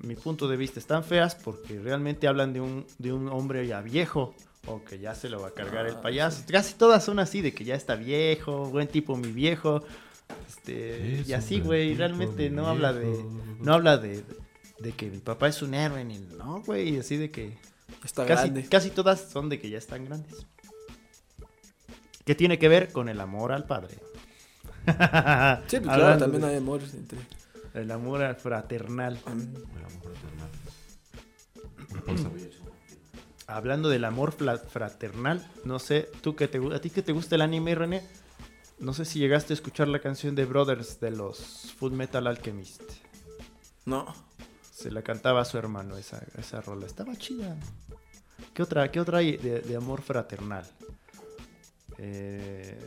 Mi punto de vista, están feas porque realmente hablan de un, de un hombre ya viejo o que ya se lo va a cargar el Ah, payaso. Casi todas son así, de que ya está viejo, buen tipo mi viejo. Este, Es y así, güey, realmente no habla de... No habla de, de que mi papá es un héroe, ni no, güey, así de que... Está Casi, grande. casi todas son de que ya están grandes. ¿Qué tiene que ver con el amor al padre? Sí, pues claro, también de- hay amor entre. El amor al fraternal. El amor fraternal. Un- Hablando del amor fraternal, no sé, tú que te a ti que te gusta el anime, René, no sé si llegaste a escuchar la canción de Brothers de los Full Metal Alchemist. No. Se la cantaba a su hermano esa, esa rola. Estaba chida. ¿Qué otra, qué otra hay de, de amor fraternal? Eh,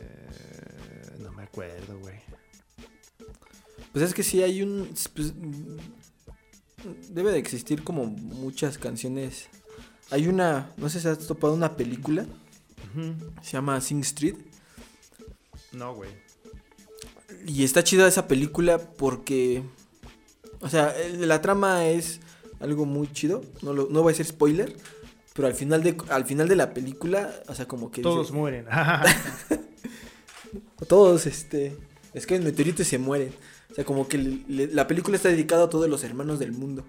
no me acuerdo, güey. Pues es que sí hay un. pues, debe de existir como muchas canciones. Hay una. No sé si has topado una película. Se llama Sing Street. No, güey. Y está chida esa película porque. O sea, la trama es algo muy chido. No, lo- no voy a ser spoiler. Pero al final de, al final de la película, o sea, como que. Todos dice- mueren. todos, este. Es que el meteorito se mueren. O sea, como que le- la película está dedicada a todos los hermanos del mundo.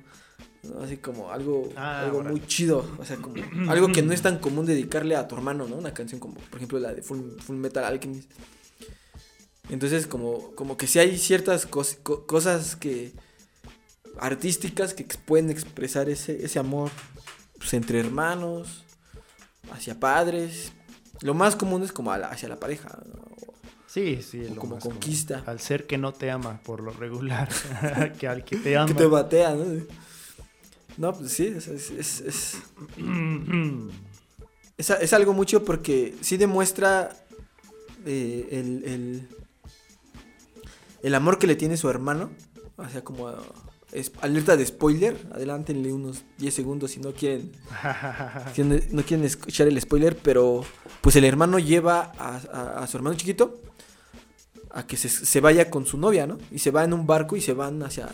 ¿no? Así como algo, Ah, algo muy chido. O sea, como algo que no es tan común dedicarle a tu hermano, ¿no? Una canción como, por ejemplo, la de Full, Full Metal Alchemist. Entonces, como, como que sí hay ciertas cos- co- cosas que. artísticas que pueden expresar ese, ese amor pues, entre hermanos, hacia padres. Lo más común es como la- hacia la pareja, ¿no? Sí, sí. O lo como más común. conquista. Al ser que no te ama, por lo regular. que al que te ama. que te batea, ¿no? No, pues sí, es, es, es, es, es a- es algo mucho porque sí demuestra eh, el, el, el amor que le tiene su hermano. O sea, como es, alerta de spoiler. Adelántenle unos 10 segundos si no quieren, si no, no quieren escuchar el spoiler. Pero pues el hermano lleva a, a- a su hermano chiquito a que se, se vaya con su novia, ¿no? Y se va en un barco y se van hacia,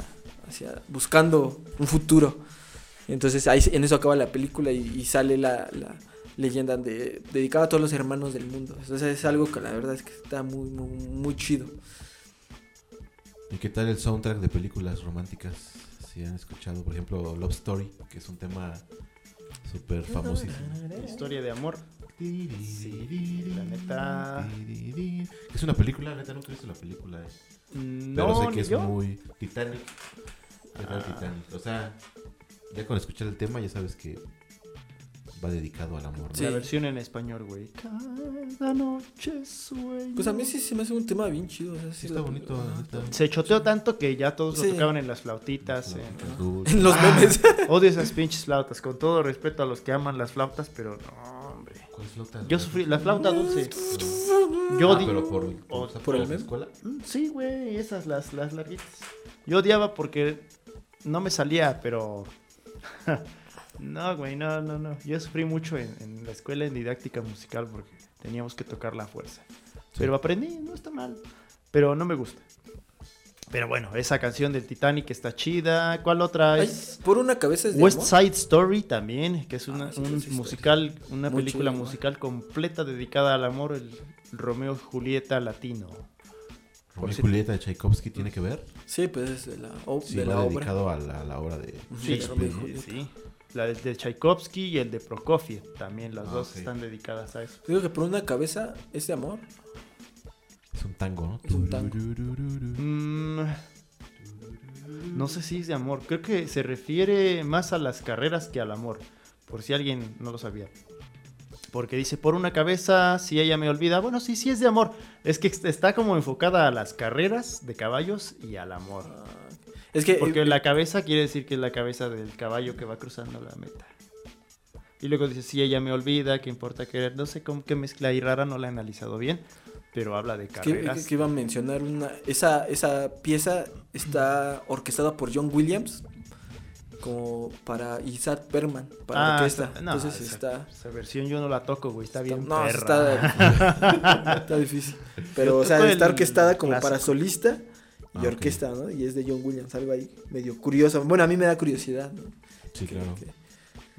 hacia buscando un futuro. Entonces ahí en eso acaba la película y, y sale la, la leyenda de, dedicada a todos los hermanos del mundo. Entonces es algo que la verdad es que está muy, muy, muy chido. ¿Y qué tal el soundtrack de películas románticas? Si han escuchado, por ejemplo, Love Story, que es un tema súper famosísimo. Historia de amor. Sí, la neta. Es una película, la neta nunca he visto la película. eh. Pero No, sé que es yo. muy Titanic. ¿Qué tal Ah. Titanic? O sea, ya con escuchar el tema ya sabes que va dedicado al amor. ¿no? Sí. La versión en español, güey. Cada noche sueño. Pues a mí sí se me hace un tema bien chido. o sea, Sí, está bonito. Se choteó tanto que ya todos Sí. lo tocaban en las flautitas. eh. Las dulces. En los Ah, memes. Odio esas pinches flautas, con todo respeto a los que aman las flautas, pero no. ¿Cuál flauta? Yo sufrí la flauta dulce. Yo Ah, di- pero por, o- por, por el la escuela. Mm, Sí, güey, esas las, las larguitas. Yo odiaba porque no me salía, pero... no, güey, no, no, no. Yo sufrí mucho en, en la escuela en didáctica musical porque teníamos que tocar la fuerza. Pero aprendí, no está mal. Pero no me gusta. Pero bueno, esa canción del Titanic está chida. ¿Cuál otra Ay, es? por una cabeza es de West amor. Side Story también, que es una, Ah, sí, un musical, una Muy película chido, musical completa dedicada al amor, el Romeo y Julieta latino. Romeo Julieta de Tchaikovsky tiene que ver. Sí, pues es de la, o- Sí, de la obra. dedicado a la, a la obra de Sí. Julieta. Sí, la del de Tchaikovsky y el de Prokofiev, también las Ah, dos ok. están dedicadas a eso. Digo que por una cabeza es de amor. Es un tango, ¿no? Es un tango. Mm, no sé si es de amor, creo que se refiere más a las carreras que al amor, por si alguien no lo sabía. Porque dice, por una cabeza, si ella me olvida, bueno, sí, sí es de amor. Es que está como enfocada a las carreras de caballos y al amor. Ah, Es que Porque eh, la cabeza quiere decir que es la cabeza del caballo que va cruzando la meta. Y luego dice, si ella me olvida, ¿qué importa querer? No sé cómo qué mezcla ahí rara, no la he analizado bien, pero habla de que, carreras. que iba a mencionar una esa esa pieza está orquestada por John Williams como para Isaac Berman para Ah, orquesta. no, Entonces esa- está Esa versión yo no la toco, güey, está bien no, perra. está, está difícil. Pero o sea, está orquestada como para solista y Ah, orquesta, ¿no? Y es de John Williams, algo ahí medio curioso. Bueno, a mí me da curiosidad, ¿no? Sí, Que- claro. que-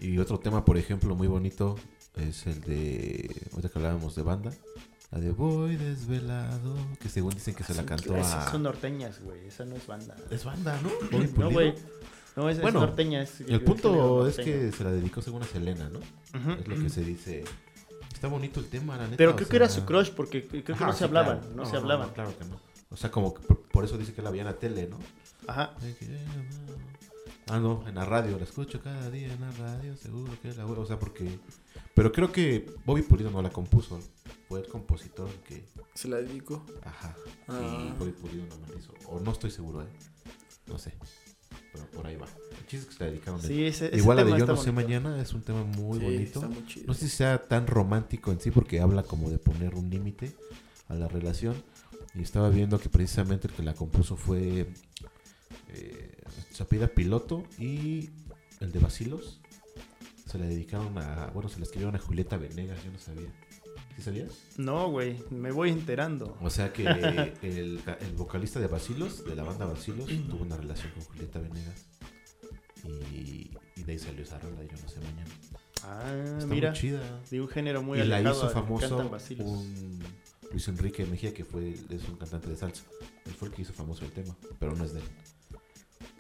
Y otro tema, por ejemplo, muy bonito es el de. Ahorita que hablábamos de banda. La de Voy desvelado. Que según dicen que se la Sí, cantó a. son norteñas, güey, esa no es banda. Es banda, ¿no? No, güey. No, es, es Bueno, norteña. Es, El punto es que se la dedicó según a Selena, ¿no? Ujú. Es lo que se dice. Está bonito el tema, la neta. Pero creo que era su crush, porque creo que Ajá, no se sí, hablaban, claro. no, se hablaban. claro que no. O sea, como que por, por eso dice que la veían a tele, ¿no? Ajá. Ah, no, en la radio, la escucho cada día en la radio, seguro que la O sea, porque. Pero creo que Bobby Pulido no la compuso. Fue el compositor que. se la dedico. Ajá. Ah. Y Bobby Pulido no me la hizo. O no estoy seguro, ¿eh? No sé. Pero por ahí va. El chiste es que se la dedicaron. Sí, ese, ese Igual la de Yo no sé mañana es un tema muy Sí, bonito. está muy chido. No sé si sea tan romántico en sí porque habla como de poner un límite a la relación. Y estaba viendo que precisamente el que la compuso fue eh, Sapida Piloto y el de Basilos. Se la dedicaron a, bueno, se la escribieron a Julieta Venegas, yo no sabía. ¿Sí sabías? No, güey, me voy enterando. O sea que el, el vocalista de Basilos, de la banda Basilos, tuvo una relación con Julieta Venegas. Y, y de ahí salió esa rola, yo no sé mañana. Ah, Está mira, muy chida. de un género muy y la alejado hizo al que famoso un Luis Enrique Mejía, que fue, es un cantante de salsa. Él fue el que hizo famoso el tema, pero no es de él.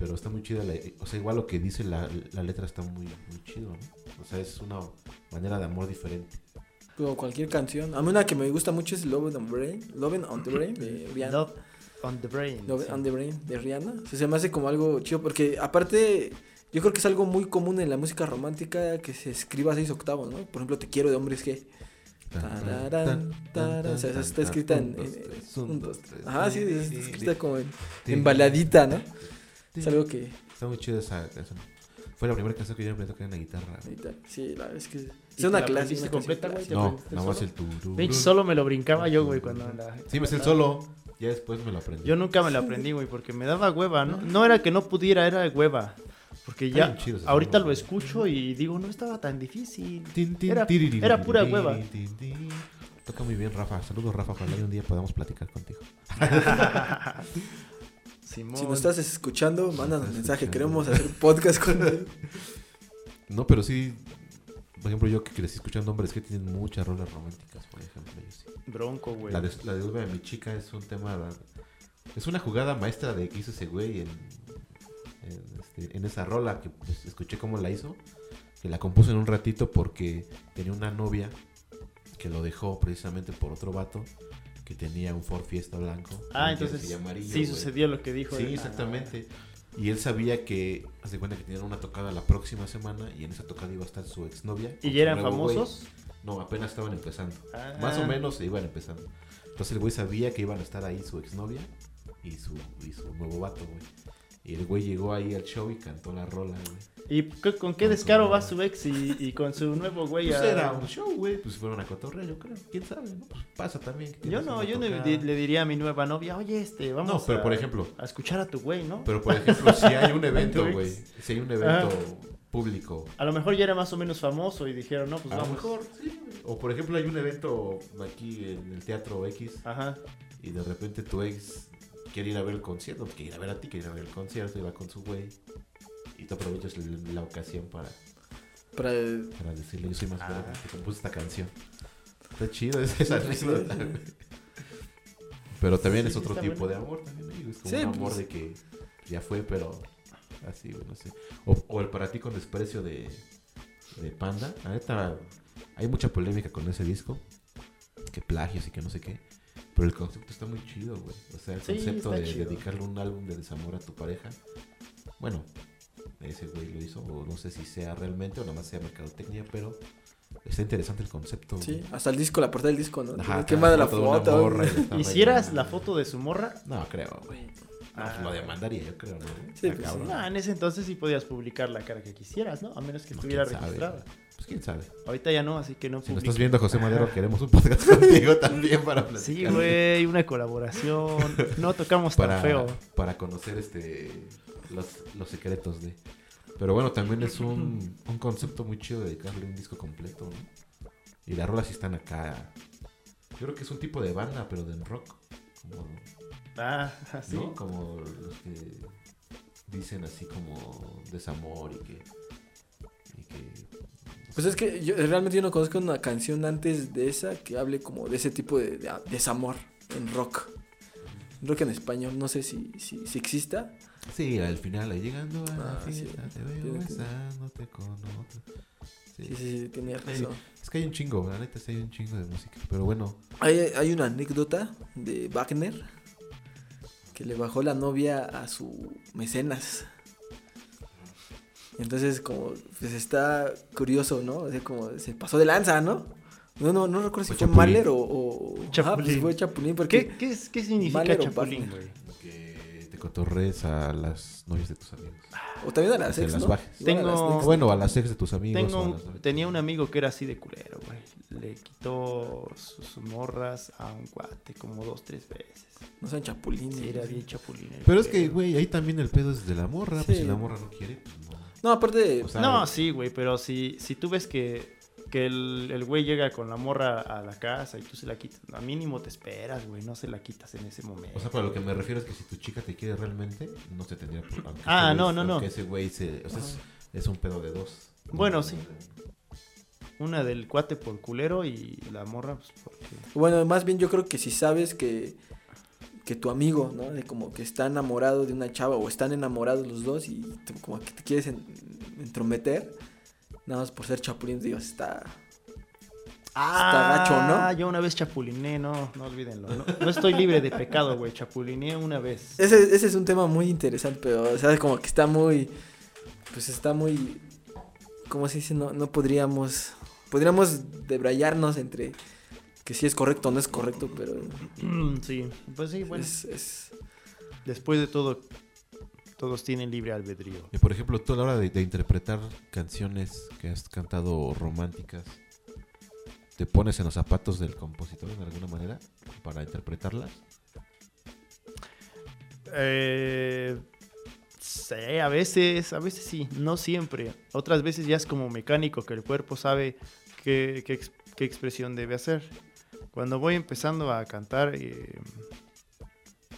Pero está muy chida, la- o sea, igual lo que dice la, la letra está muy, muy chido, ¿no? O sea, es una manera de amor diferente. Como cualquier canción. A mí una que me gusta mucho es Love on the Brain. Love on the Brain de Rihanna. Love on the Brain. Love sí. on the Brain de Rihanna. O sea, se me hace como algo chido porque aparte yo creo que es algo muy común en la música romántica que se escriba a seis octavos, ¿no? Por ejemplo, Te quiero de hombres. Tararán, tararán, o sea, está escrita en, en- un, dos, tres. Ajá, sí, está escrita como en, en baladita, ¿no? Es algo que Está muy chida esa canción. Fue la primera canción que yo aprendí a tocar en la guitarra. sí, la verdad es que es una la clase, completa, güey? No, nada más solo? el tururú. Pinche solo me lo brincaba yo, güey, cuando la... Sí, me sé el solo. Ya después me lo aprendí. Yo nunca me lo aprendí, güey, porque me daba hueva, ¿no? No era que no pudiera, era hueva. Porque ya, chido ahorita lo escucho y digo, no estaba tan difícil. Era- era pura hueva. Toca muy bien, Rafa. Saludos, Rafa. Ojalá y un día podamos platicar contigo. Simón. Si nos estás escuchando, mándanos un mensaje, queremos hacer podcast con él. No, pero sí. Por ejemplo, yo que crecí escuchando hombres que tienen muchas rolas románticas, por ejemplo. Yo sí. Bronco, güey. La de, la de mi chica es un tema. Es una jugada maestra de que hizo ese güey en, en, este, en esa rola que pues, escuché cómo la hizo. Que la compuso en un ratito porque tenía una novia que lo dejó precisamente por otro vato que tenía un Ford Fiesta blanco. Ah, entonces amarillo, sí güey. sucedió lo que dijo. Sí, él. exactamente. Y él sabía que, hace cuenta que tenían una tocada la próxima semana y en esa tocada iba a estar su exnovia. ¿Y ya eran famosos? No, apenas estaban empezando. Ah. Más o menos se iban empezando. Entonces el güey sabía que iban a estar ahí su exnovia y su, y su nuevo vato, güey. Y el güey llegó ahí al show y cantó la rola, güey. ¿Y con qué descaro va su ex y, y con su nuevo güey? Pues a- era un show, güey. Pues fueron a cotorrear, yo creo. ¿Quién sabe? no? Pues pasa también. Yo no, yo no le diría a mi nueva novia, oye, este, vamos No, pero a, por ejemplo. a escuchar a tu güey, ¿no? Pero por ejemplo, si hay un evento, güey. Si hay un evento público A lo mejor ya era más o menos famoso y dijeron, no, pues a lo vamos. mejor, sí, güey. O por ejemplo, hay un evento aquí en el Teatro X Ajá. y de repente tu ex quiere ir a ver el concierto, quiere ir a ver a ti, quiere ir a ver el concierto y va con su güey. Y tú aprovechas la, la ocasión para, Para, para decirle, yo soy más Ah. verga que compuse esta canción. Está chido esa, esa anécdota. Pero también Sí, es otro tipo bueno. de amor también, ¿no? Es como Sí, un amor pues. de que ya fue, pero así, güey, no sé. O, o el para ti con desprecio de, de Panda. Neta, hay mucha polémica con ese disco. Que plagios y que no sé qué. Pero el concepto está muy chido, güey. O sea, el Sí, concepto de chido. dedicarle un álbum de desamor a tu pareja. Bueno, ese güey lo hizo. O no sé si sea realmente o nada más sea mercadotecnia, pero está interesante el concepto. sí, güey. hasta el disco, la portada del disco, ¿no? Ajá, Quema de la foto morra ¿Hicieras la foto de su morra? No, creo, güey. No, Ah. lo demandaría, yo creo, ¿no? Sí, pues, cabrón. No, en ese entonces sí podías publicar la cara que quisieras, ¿no? A menos que No, estuviera sabe. Pues quién sabe. Ahorita ya no, así que no Si estás viendo, José Madero, queremos un podcast contigo también para platicar. Sí, güey, una colaboración. No tocamos tan Para, feo. para conocer este los, los secretos de. Pero bueno, también es un, un concepto muy chido dedicarle un disco completo, ¿no? Y las rolas sí están acá. Yo creo que es un tipo de banda, pero de rock. Como, Ah, así. ¿no? Como los que dicen así como desamor y que. Y que Pues es que yo realmente yo no conozco una canción antes de esa que hable como de ese tipo de, de desamor en rock. Rock en español, no sé si, si, si exista. Sí, al final, ahí llegando a la Ah, sí. fiesta, te veo Tiene que- besándote con otro. Sí. Sí, sí, sí, tenía Sí. razón. Es que hay un chingo, la neta, sí hay un chingo de música. Pero bueno, Hay, hay una anécdota de Wagner que le bajó la novia a su mecenas. Entonces, como, pues está curioso, ¿no? O sea, como se pasó de lanza, ¿no? No, no, no recuerdo si Fue fue Chapulín. Mahler o, o... Ajá, Chapulín. pues fue Chapulín porque... ¿Qué, qué, es- qué significa Mahler chapulín, güey? que te cotorrees a las novias de tus amigos. O también a las ex, ¿no? a las Tengo- ex. Bueno, a las ex de tus amigos. Tengo o a un- las tenía un amigo que era así de culero, güey. Le quitó sus morras a un cuate como dos, tres veces. No sean chapulines. Sí, era bien chapulín. Pero es que, güey, ahí también el pedo es de la morra. Pues Sí. si la morra no quiere, pues no. No, aparte, O sea, No, sí, güey, pero si, si tú ves que, que el el güey llega con la morra a la casa y tú se la quitas, a mínimo te esperas, güey, no se la quitas en ese momento. O sea, para lo que me refiero es que si tu chica te quiere realmente, no se tendría por Ah, no, güey- no, no. ese güey se. O sea, es, es un pedo de dos. Bueno, No, sí. Una del cuate por culero y la morra, pues porque... bueno, más bien yo creo que si sabes que, que tu amigo, ¿no? De como que está enamorado de una chava o están enamorados los dos y tú como que te quieres en- entrometer, nada más por ser chapulín, digo, está... Ah, gacho, ¿no? yo una vez chapuliné, no, no olvídenlo. No, no estoy libre de pecado, güey, chapuliné una vez. Ese, ese es un tema muy interesante, pero, o sea, como que está muy... Pues está muy... ¿Cómo se dice? No, no podríamos... Podríamos debrayarnos entre que si es correcto o no es correcto, pero Sí, pues sí, bueno, es, es- después de todo, todos tienen libre albedrío. Y por ejemplo, tú a la hora de, de interpretar canciones que has cantado románticas, ¿te pones en los zapatos del compositor de alguna manera para interpretarlas? Eh, sí, a veces, a veces sí, no siempre. Otras veces ya es como mecánico que el cuerpo sabe qué, qué expresión debe hacer. Cuando voy empezando a cantar, eh,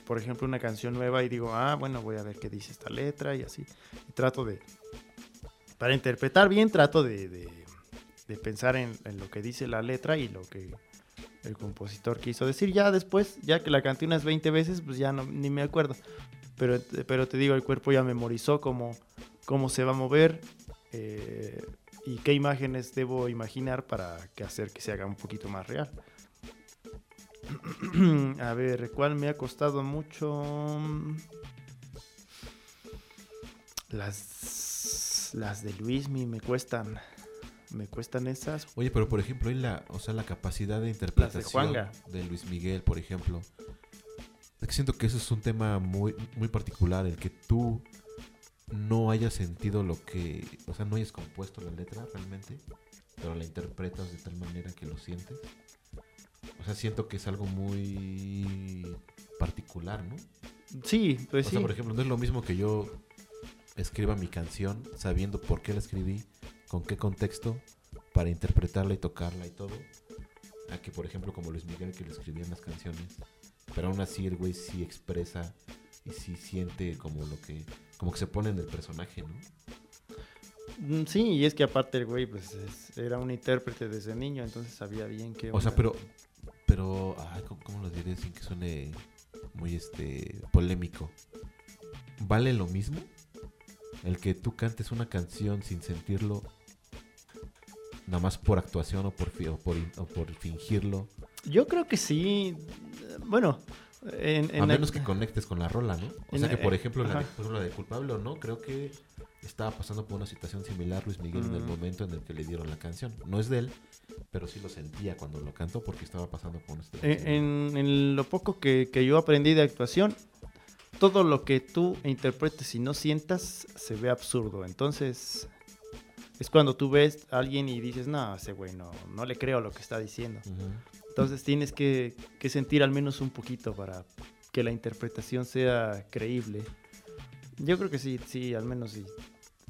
por ejemplo, una canción nueva y digo, ah, bueno, voy a ver qué dice esta letra y así. Trato de, para interpretar bien, trato de, de- pensar en, en lo que dice la letra y lo que el compositor quiso decir. Ya después, ya que la canté unas 20 veces, pues ya no, ni me acuerdo. Pero, pero te digo, el cuerpo ya memorizó cómo, cómo se va a mover eh, y qué imágenes debo imaginar para que hacer que se haga un poquito más real. A ver, ¿cuál me ha costado mucho? Las, las de Luismi me cuestan. Me cuestan esas. Oye, pero por ejemplo, la, o sea, la capacidad de interpretación de Luis Miguel, por ejemplo. Es que siento que eso es un tema muy, muy particular, el que tú no hayas sentido lo que, o sea, no hayas compuesto la letra realmente, pero la interpretas de tal manera que lo sientes. O sea, siento que es algo muy particular, ¿no? Sí, pues o sí. sea, por ejemplo, no es lo mismo que yo escriba mi canción sabiendo por qué la escribí, con qué contexto, para interpretarla y tocarla y todo, a que, por ejemplo, como Luis Miguel que le escribía en las canciones, pero aún así el güey sí expresa y sí siente como lo que, como que se pone en el personaje, ¿no? Mm, Sí, y es que aparte el güey pues es- era un intérprete desde niño, entonces sabía bien que... O sea, pero, pero, ay, ¿cómo, cómo lo diré sin que suene muy, este, polémico? ¿Vale lo mismo? El que tú cantes una canción sin sentirlo, nada más por actuación o por, o o por fingirlo, Yo creo que sí. Bueno, en, en a la- menos que conectes con la rola, ¿no? O en sea que, por eh, ejemplo, la de, ajá. por ejemplo, la de culpable o no, creo que estaba pasando por una situación similar Luis Miguel en el Mm. momento en el que le dieron la canción. No es de él, pero sí lo sentía cuando lo cantó porque estaba pasando por una situación en, similar. en- en lo poco que, que yo aprendí de actuación, todo lo que tú interpretes y no sientas se ve absurdo. Entonces, es cuando tú ves a alguien y dices, no, ese güey no, no le creo lo que está diciendo. Ujú. Entonces tienes que, que sentir al menos un poquito para que la interpretación sea creíble. Yo creo que sí, sí, al menos sí.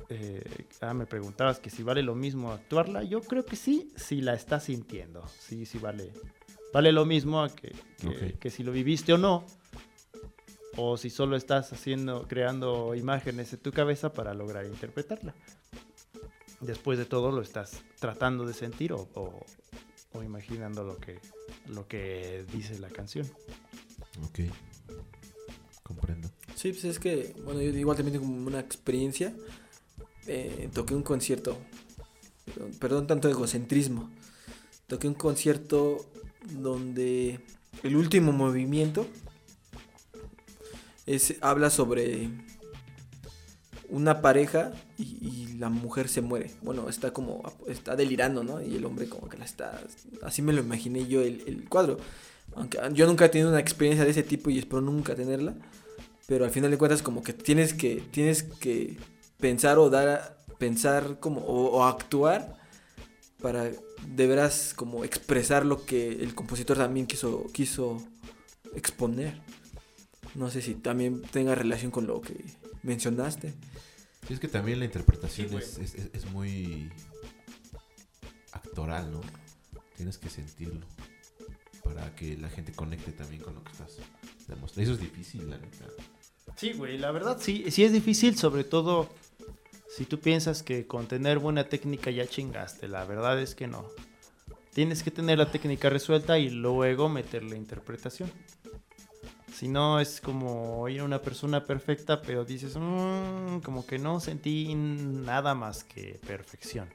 Eh, ah, me preguntabas que si vale lo mismo actuarla. Yo creo que sí, si la estás sintiendo. Sí, sí vale. Vale lo mismo a que, que, si lo viviste o no. O si solo estás haciendo, creando imágenes en tu cabeza para lograr interpretarla. Después de todo lo estás tratando de sentir o, o- o imaginando lo que, lo que dice la canción. Ok. Comprendo. Sí, pues es que, bueno, yo igual también tengo una experiencia. Eh, toqué un concierto, perdón, perdón tanto egocentrismo. Toqué un concierto donde el último movimiento es, habla sobre una pareja y, la mujer se muere. Bueno, está como, está delirando, ¿no? Y el hombre como que la está, así me lo imaginé yo el, el cuadro. Aunque yo nunca he tenido una experiencia de ese tipo y espero nunca tenerla. pero al final de cuentas como que tienes que, tienes que pensar o dar, pensar como, o, o actuar para de veras como expresar lo que el compositor también quiso, quiso exponer. No sé si también tenga relación con lo que mencionaste. Sí, es que también la interpretación Sí, es, es- es- es muy actoral, ¿no? Tienes que sentirlo para que la gente conecte también con lo que estás demostrando. Eso es difícil, la neta. Sí, güey, la verdad sí, sí es difícil, sobre todo si tú piensas que con tener buena técnica ya chingaste. La verdad es que no. Tienes que tener la técnica resuelta y luego meterle interpretación. Si no, es como oír a una persona perfecta, pero dices, "Mm, como que no sentí nada más que perfección.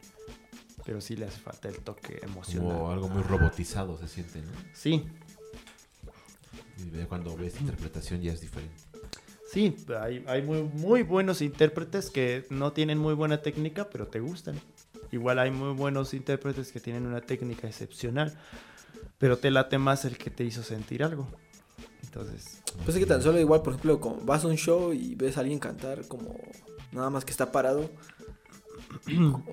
Pero sí le hace falta el toque emocional. Como algo muy robotizado se siente, ¿no? Sí, Y cuando ves interpretación ya es diferente. Sí, hay, hay muy, muy buenos intérpretes que no tienen muy buena técnica, pero te gustan. Igual hay muy buenos intérpretes que tienen una técnica excepcional, pero te late más el que te hizo sentir algo. Entonces, Pues es que tan solo igual, por ejemplo, como vas a un show y ves a alguien cantar como nada más que está parado.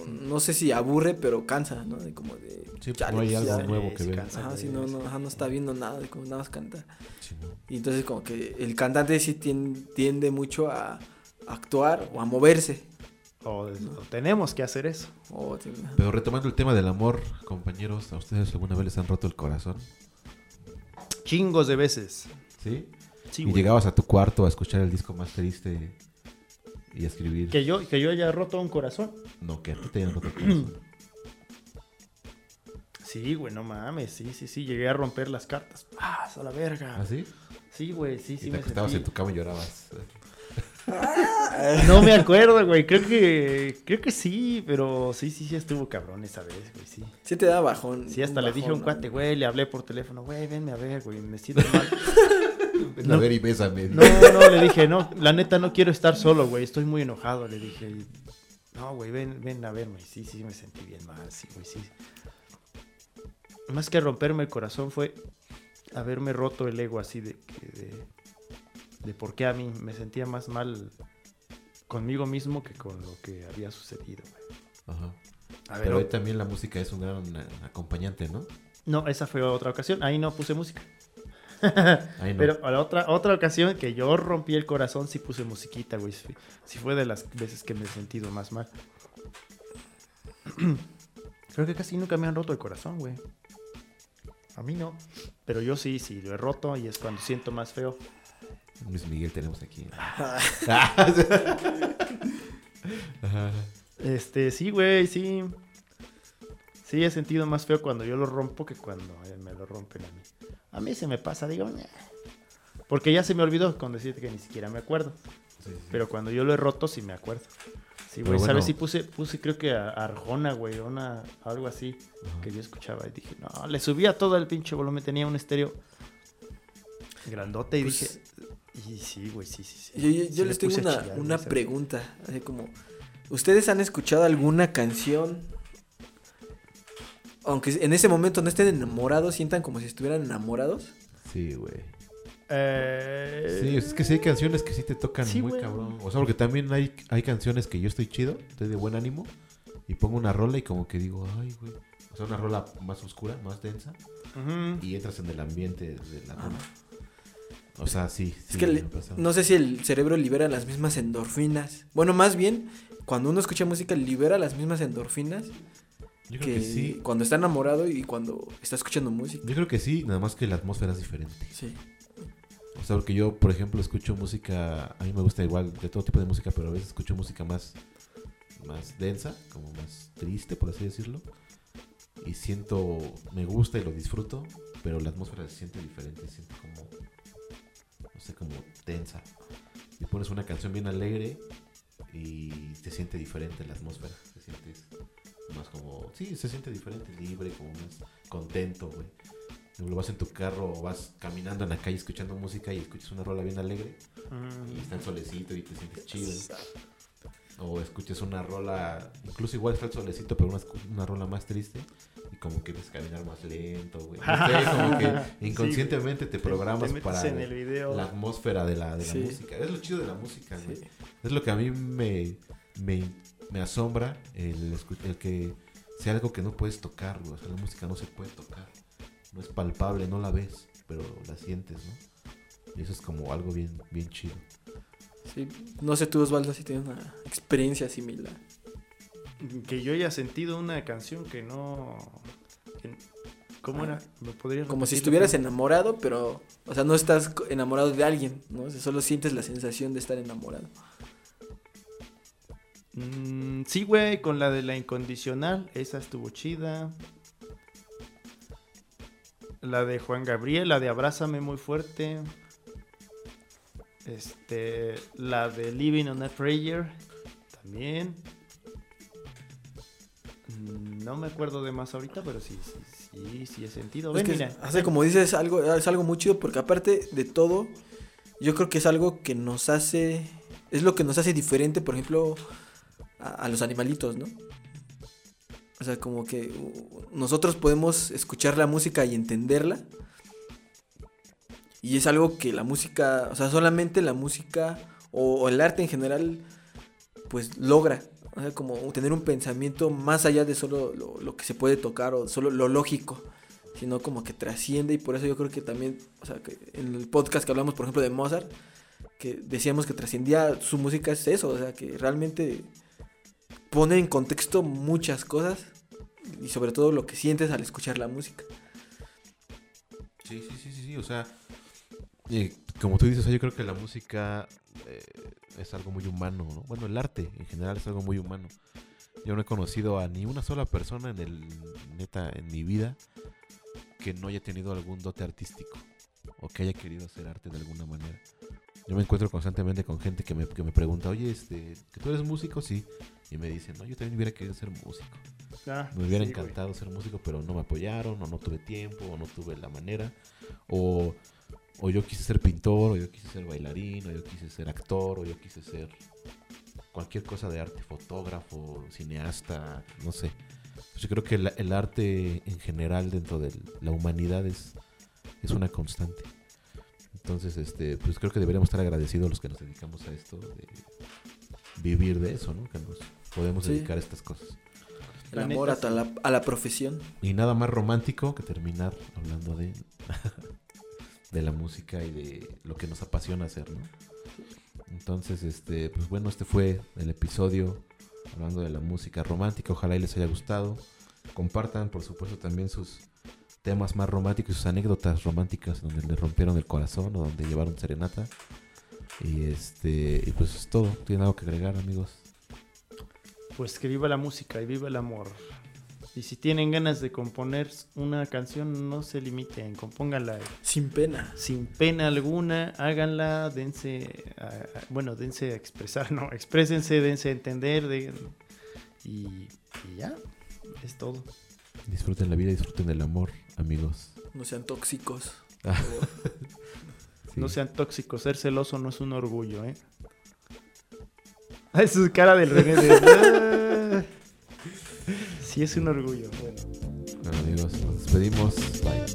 no sé si aburre, pero cansa, ¿no? De como de... Sí, chale, no hay pues, algo ya- nuevo que ver. Ajá, sí, no, no, ajá, no está viendo nada, de como nada más canta. Sí, ¿no? Y entonces como que el cantante sí tien- tiende mucho a actuar o a moverse. o, tenemos que hacer eso. Pero retomando el tema del amor, compañeros, ¿a ustedes alguna vez les han roto el corazón? Chingos de veces. ¿Sí? Sí, y güey. llegabas a tu cuarto a escuchar el disco más triste y a escribir. Que yo, que yo haya roto un corazón. No, que a ti te hayan roto el corazón. Sí, güey, no mames. Sí, sí, sí. Llegué a romper las cartas. ¡Ah, a la verga! ¿Ah, sí? Sí, güey, sí, sí y te me acostabas sentí- en tu cama y llorabas. No me acuerdo, güey. Creo que creo que sí, pero sí, sí, sí estuvo cabrón esa vez, güey, sí. sí te da bajón. Sí, hasta le dije a un cuate, güey, le hablé por teléfono, güey, venme a ver, güey, me siento mal. Ven No. a ver y bésame. No, no, le dije, no, la neta no quiero estar solo, güey, estoy muy enojado, le dije. No, güey, ven, ven a verme. Sí, sí, me sentí bien mal, sí, güey, sí. Más que romperme el corazón fue haberme roto el ego así de de, de por qué a mí me sentía más mal conmigo mismo que con lo que había sucedido, güey. Ajá. A ver, Pero o- también la música es un gran acompañante, ¿no? no, esa fue otra ocasión, ahí no puse música. No. Pero a la otra, otra ocasión que yo rompí el corazón, sí puse musiquita, güey. Sí, sí fue de las veces que me he sentido más mal. Creo que casi nunca me han roto el corazón, güey. A mí no. Pero yo sí, sí, lo he roto y es cuando siento más feo. Luis Miguel tenemos aquí. Este, sí, güey, sí. Sí, he sentido más feo cuando yo lo rompo que cuando me lo rompen a mí. A mí se me pasa, digo, "Nah". porque ya se me olvidó con decirte que ni siquiera me acuerdo. Sí, sí. Pero cuando yo lo he roto, sí me acuerdo. Sí, güey, bueno. ¿sabes? Sí puse, puse creo que a Arjona, güey, una, algo así Ajá. que yo escuchaba y dije, no, le subía todo el pinche volumen, tenía un estéreo grandote y Pues, dije, y sí, güey, sí, sí, sí. Yo, yo- Sí yo le les tengo una, chillar, una pregunta. Así como, ¿ustedes han escuchado alguna canción? Aunque en ese momento no estén enamorados, sientan como si estuvieran enamorados. Sí, güey. Eh, Sí, es que sí hay canciones que sí te tocan Sí, muy cabrón. O sea, porque también hay, hay canciones que yo estoy chido, estoy de buen ánimo, y pongo una rola y como que digo, ay, güey. O sea, una rola más oscura, más densa, y entras en el ambiente de la rola. O sea, sí. Es sí, que le- no sé si el cerebro libera las mismas endorfinas. Bueno, más bien, cuando uno escucha música, libera las mismas endorfinas Yo creo que, que sí. cuando está enamorado y cuando está escuchando música. Yo creo que sí, nada más que la atmósfera es diferente. Sí. O sea, porque yo, por ejemplo, escucho música, a mí me gusta igual de todo tipo de música, pero a veces escucho música más, más densa, como más triste, por así decirlo. Y siento, me gusta y lo disfruto, pero la atmósfera se siente diferente, se siente como, no sé, como tensa. Y pones una canción bien alegre y se siente diferente la atmósfera, se siente más como, sí, se siente diferente, libre, como más contento, güey. Luego vas en tu carro o vas caminando en la calle escuchando música y escuchas una rola bien alegre y está el solecito y te sientes chido. O escuchas una rola, incluso igual está el solecito, pero una, una rola más triste y como que ves caminar más lento, güey. No sé, como que inconscientemente te programas Te para en el video. la atmósfera de la, de la Sí. música. Es lo chido de la música, güey. Sí. Es lo que a mí me, me, me asombra, el, el que sea algo que no puedes tocar, güey. O sea, la música no se puede tocar. No es palpable, no la ves, pero la sientes, ¿no? Y eso es como algo bien, bien chido. Sí. No sé tú, Osvaldo, si tienes una experiencia similar. Que yo haya sentido una canción que no. que- ¿Cómo era? ¿Me podrías Como si estuvieras enamorado, pero, o sea, no estás enamorado de alguien, ¿no? O sea, solo sientes la sensación de estar enamorado. Mm, sí, güey, con la de la incondicional. Esa estuvo chida. La de Juan Gabriel, la de Abrázame muy fuerte. Este, la de Living on a Prayer. También. Mm, No me acuerdo de más ahorita, pero sí, sí, sí, sí he sentido. Es Ven, que, mira. hace como dices, algo, es algo muy chido porque aparte de todo, yo creo que es algo que nos hace, es lo que nos hace diferente, por ejemplo, a, los animalitos, ¿no? O sea, como que uh, nosotros podemos escuchar la música y entenderla. Y es algo que la música, o sea, solamente la música o, o el arte en general, pues logra. O sea, como tener un pensamiento más allá de solo lo, lo que se puede tocar o solo lo lógico sino como que trasciende y por eso yo creo que también, o sea, que en el podcast que hablamos, por ejemplo, de Mozart, que decíamos que trascendía su música es eso, o sea, que realmente pone en contexto muchas cosas y sobre todo lo que sientes al escuchar la música. Sí, sí, sí, sí, sí, o sea, eh, como tú dices, o sea, yo creo que la música eh, es algo muy humano, ¿no? Bueno, el arte en general es algo muy humano. Yo no he conocido a ni una sola persona en el neta en mi vida que no haya tenido algún dote artístico o que haya querido hacer arte de alguna manera. Yo me encuentro constantemente con gente que me, que me pregunta, oye, este, ¿que tú eres músico? Sí. Y me dicen, no, yo también hubiera querido ser músico. Ah, Me hubiera sí, güey. encantado ser músico, pero no me apoyaron, o no tuve tiempo, o no tuve la manera. O, o yo quise ser pintor, o yo quise ser bailarín, o yo quise ser actor, o yo quise ser cualquier cosa de arte, fotógrafo, cineasta, no sé. Pues yo creo que el, el arte en general dentro de la humanidad es, es una constante. Entonces, este, pues creo que deberíamos estar agradecidos los que nos dedicamos a esto, de vivir de eso, ¿no? Que nos podemos Sí. dedicar a estas cosas. El amor a, sí. la, a la profesión. Y nada más romántico que terminar hablando de, de la música y de lo que nos apasiona hacer, ¿no? Entonces, este, pues bueno, este fue el episodio hablando de la música romántica. Ojalá y les haya gustado. Compartan, por supuesto, también sus temas más románticos, sus anécdotas románticas donde les rompieron el corazón o donde llevaron serenata. Y este, y pues es todo. ¿Tienen algo que agregar, amigos? Pues que viva la música y viva el amor. Y si tienen ganas de componer una canción, no se limiten, compónganla Sin pena. sin pena alguna, háganla, dense, a- a- bueno, dense a expresar, no, exprésense, dense a entender, de- y, y ya, es todo. Disfruten la vida, disfruten el amor, amigos. No sean tóxicos. Ah. No sean tóxicos, ser celoso no es un orgullo, ¿eh? Ay, su cara del René de... "Ah". Sí es un orgullo, bueno. Bueno amigos, nos despedimos. Bye.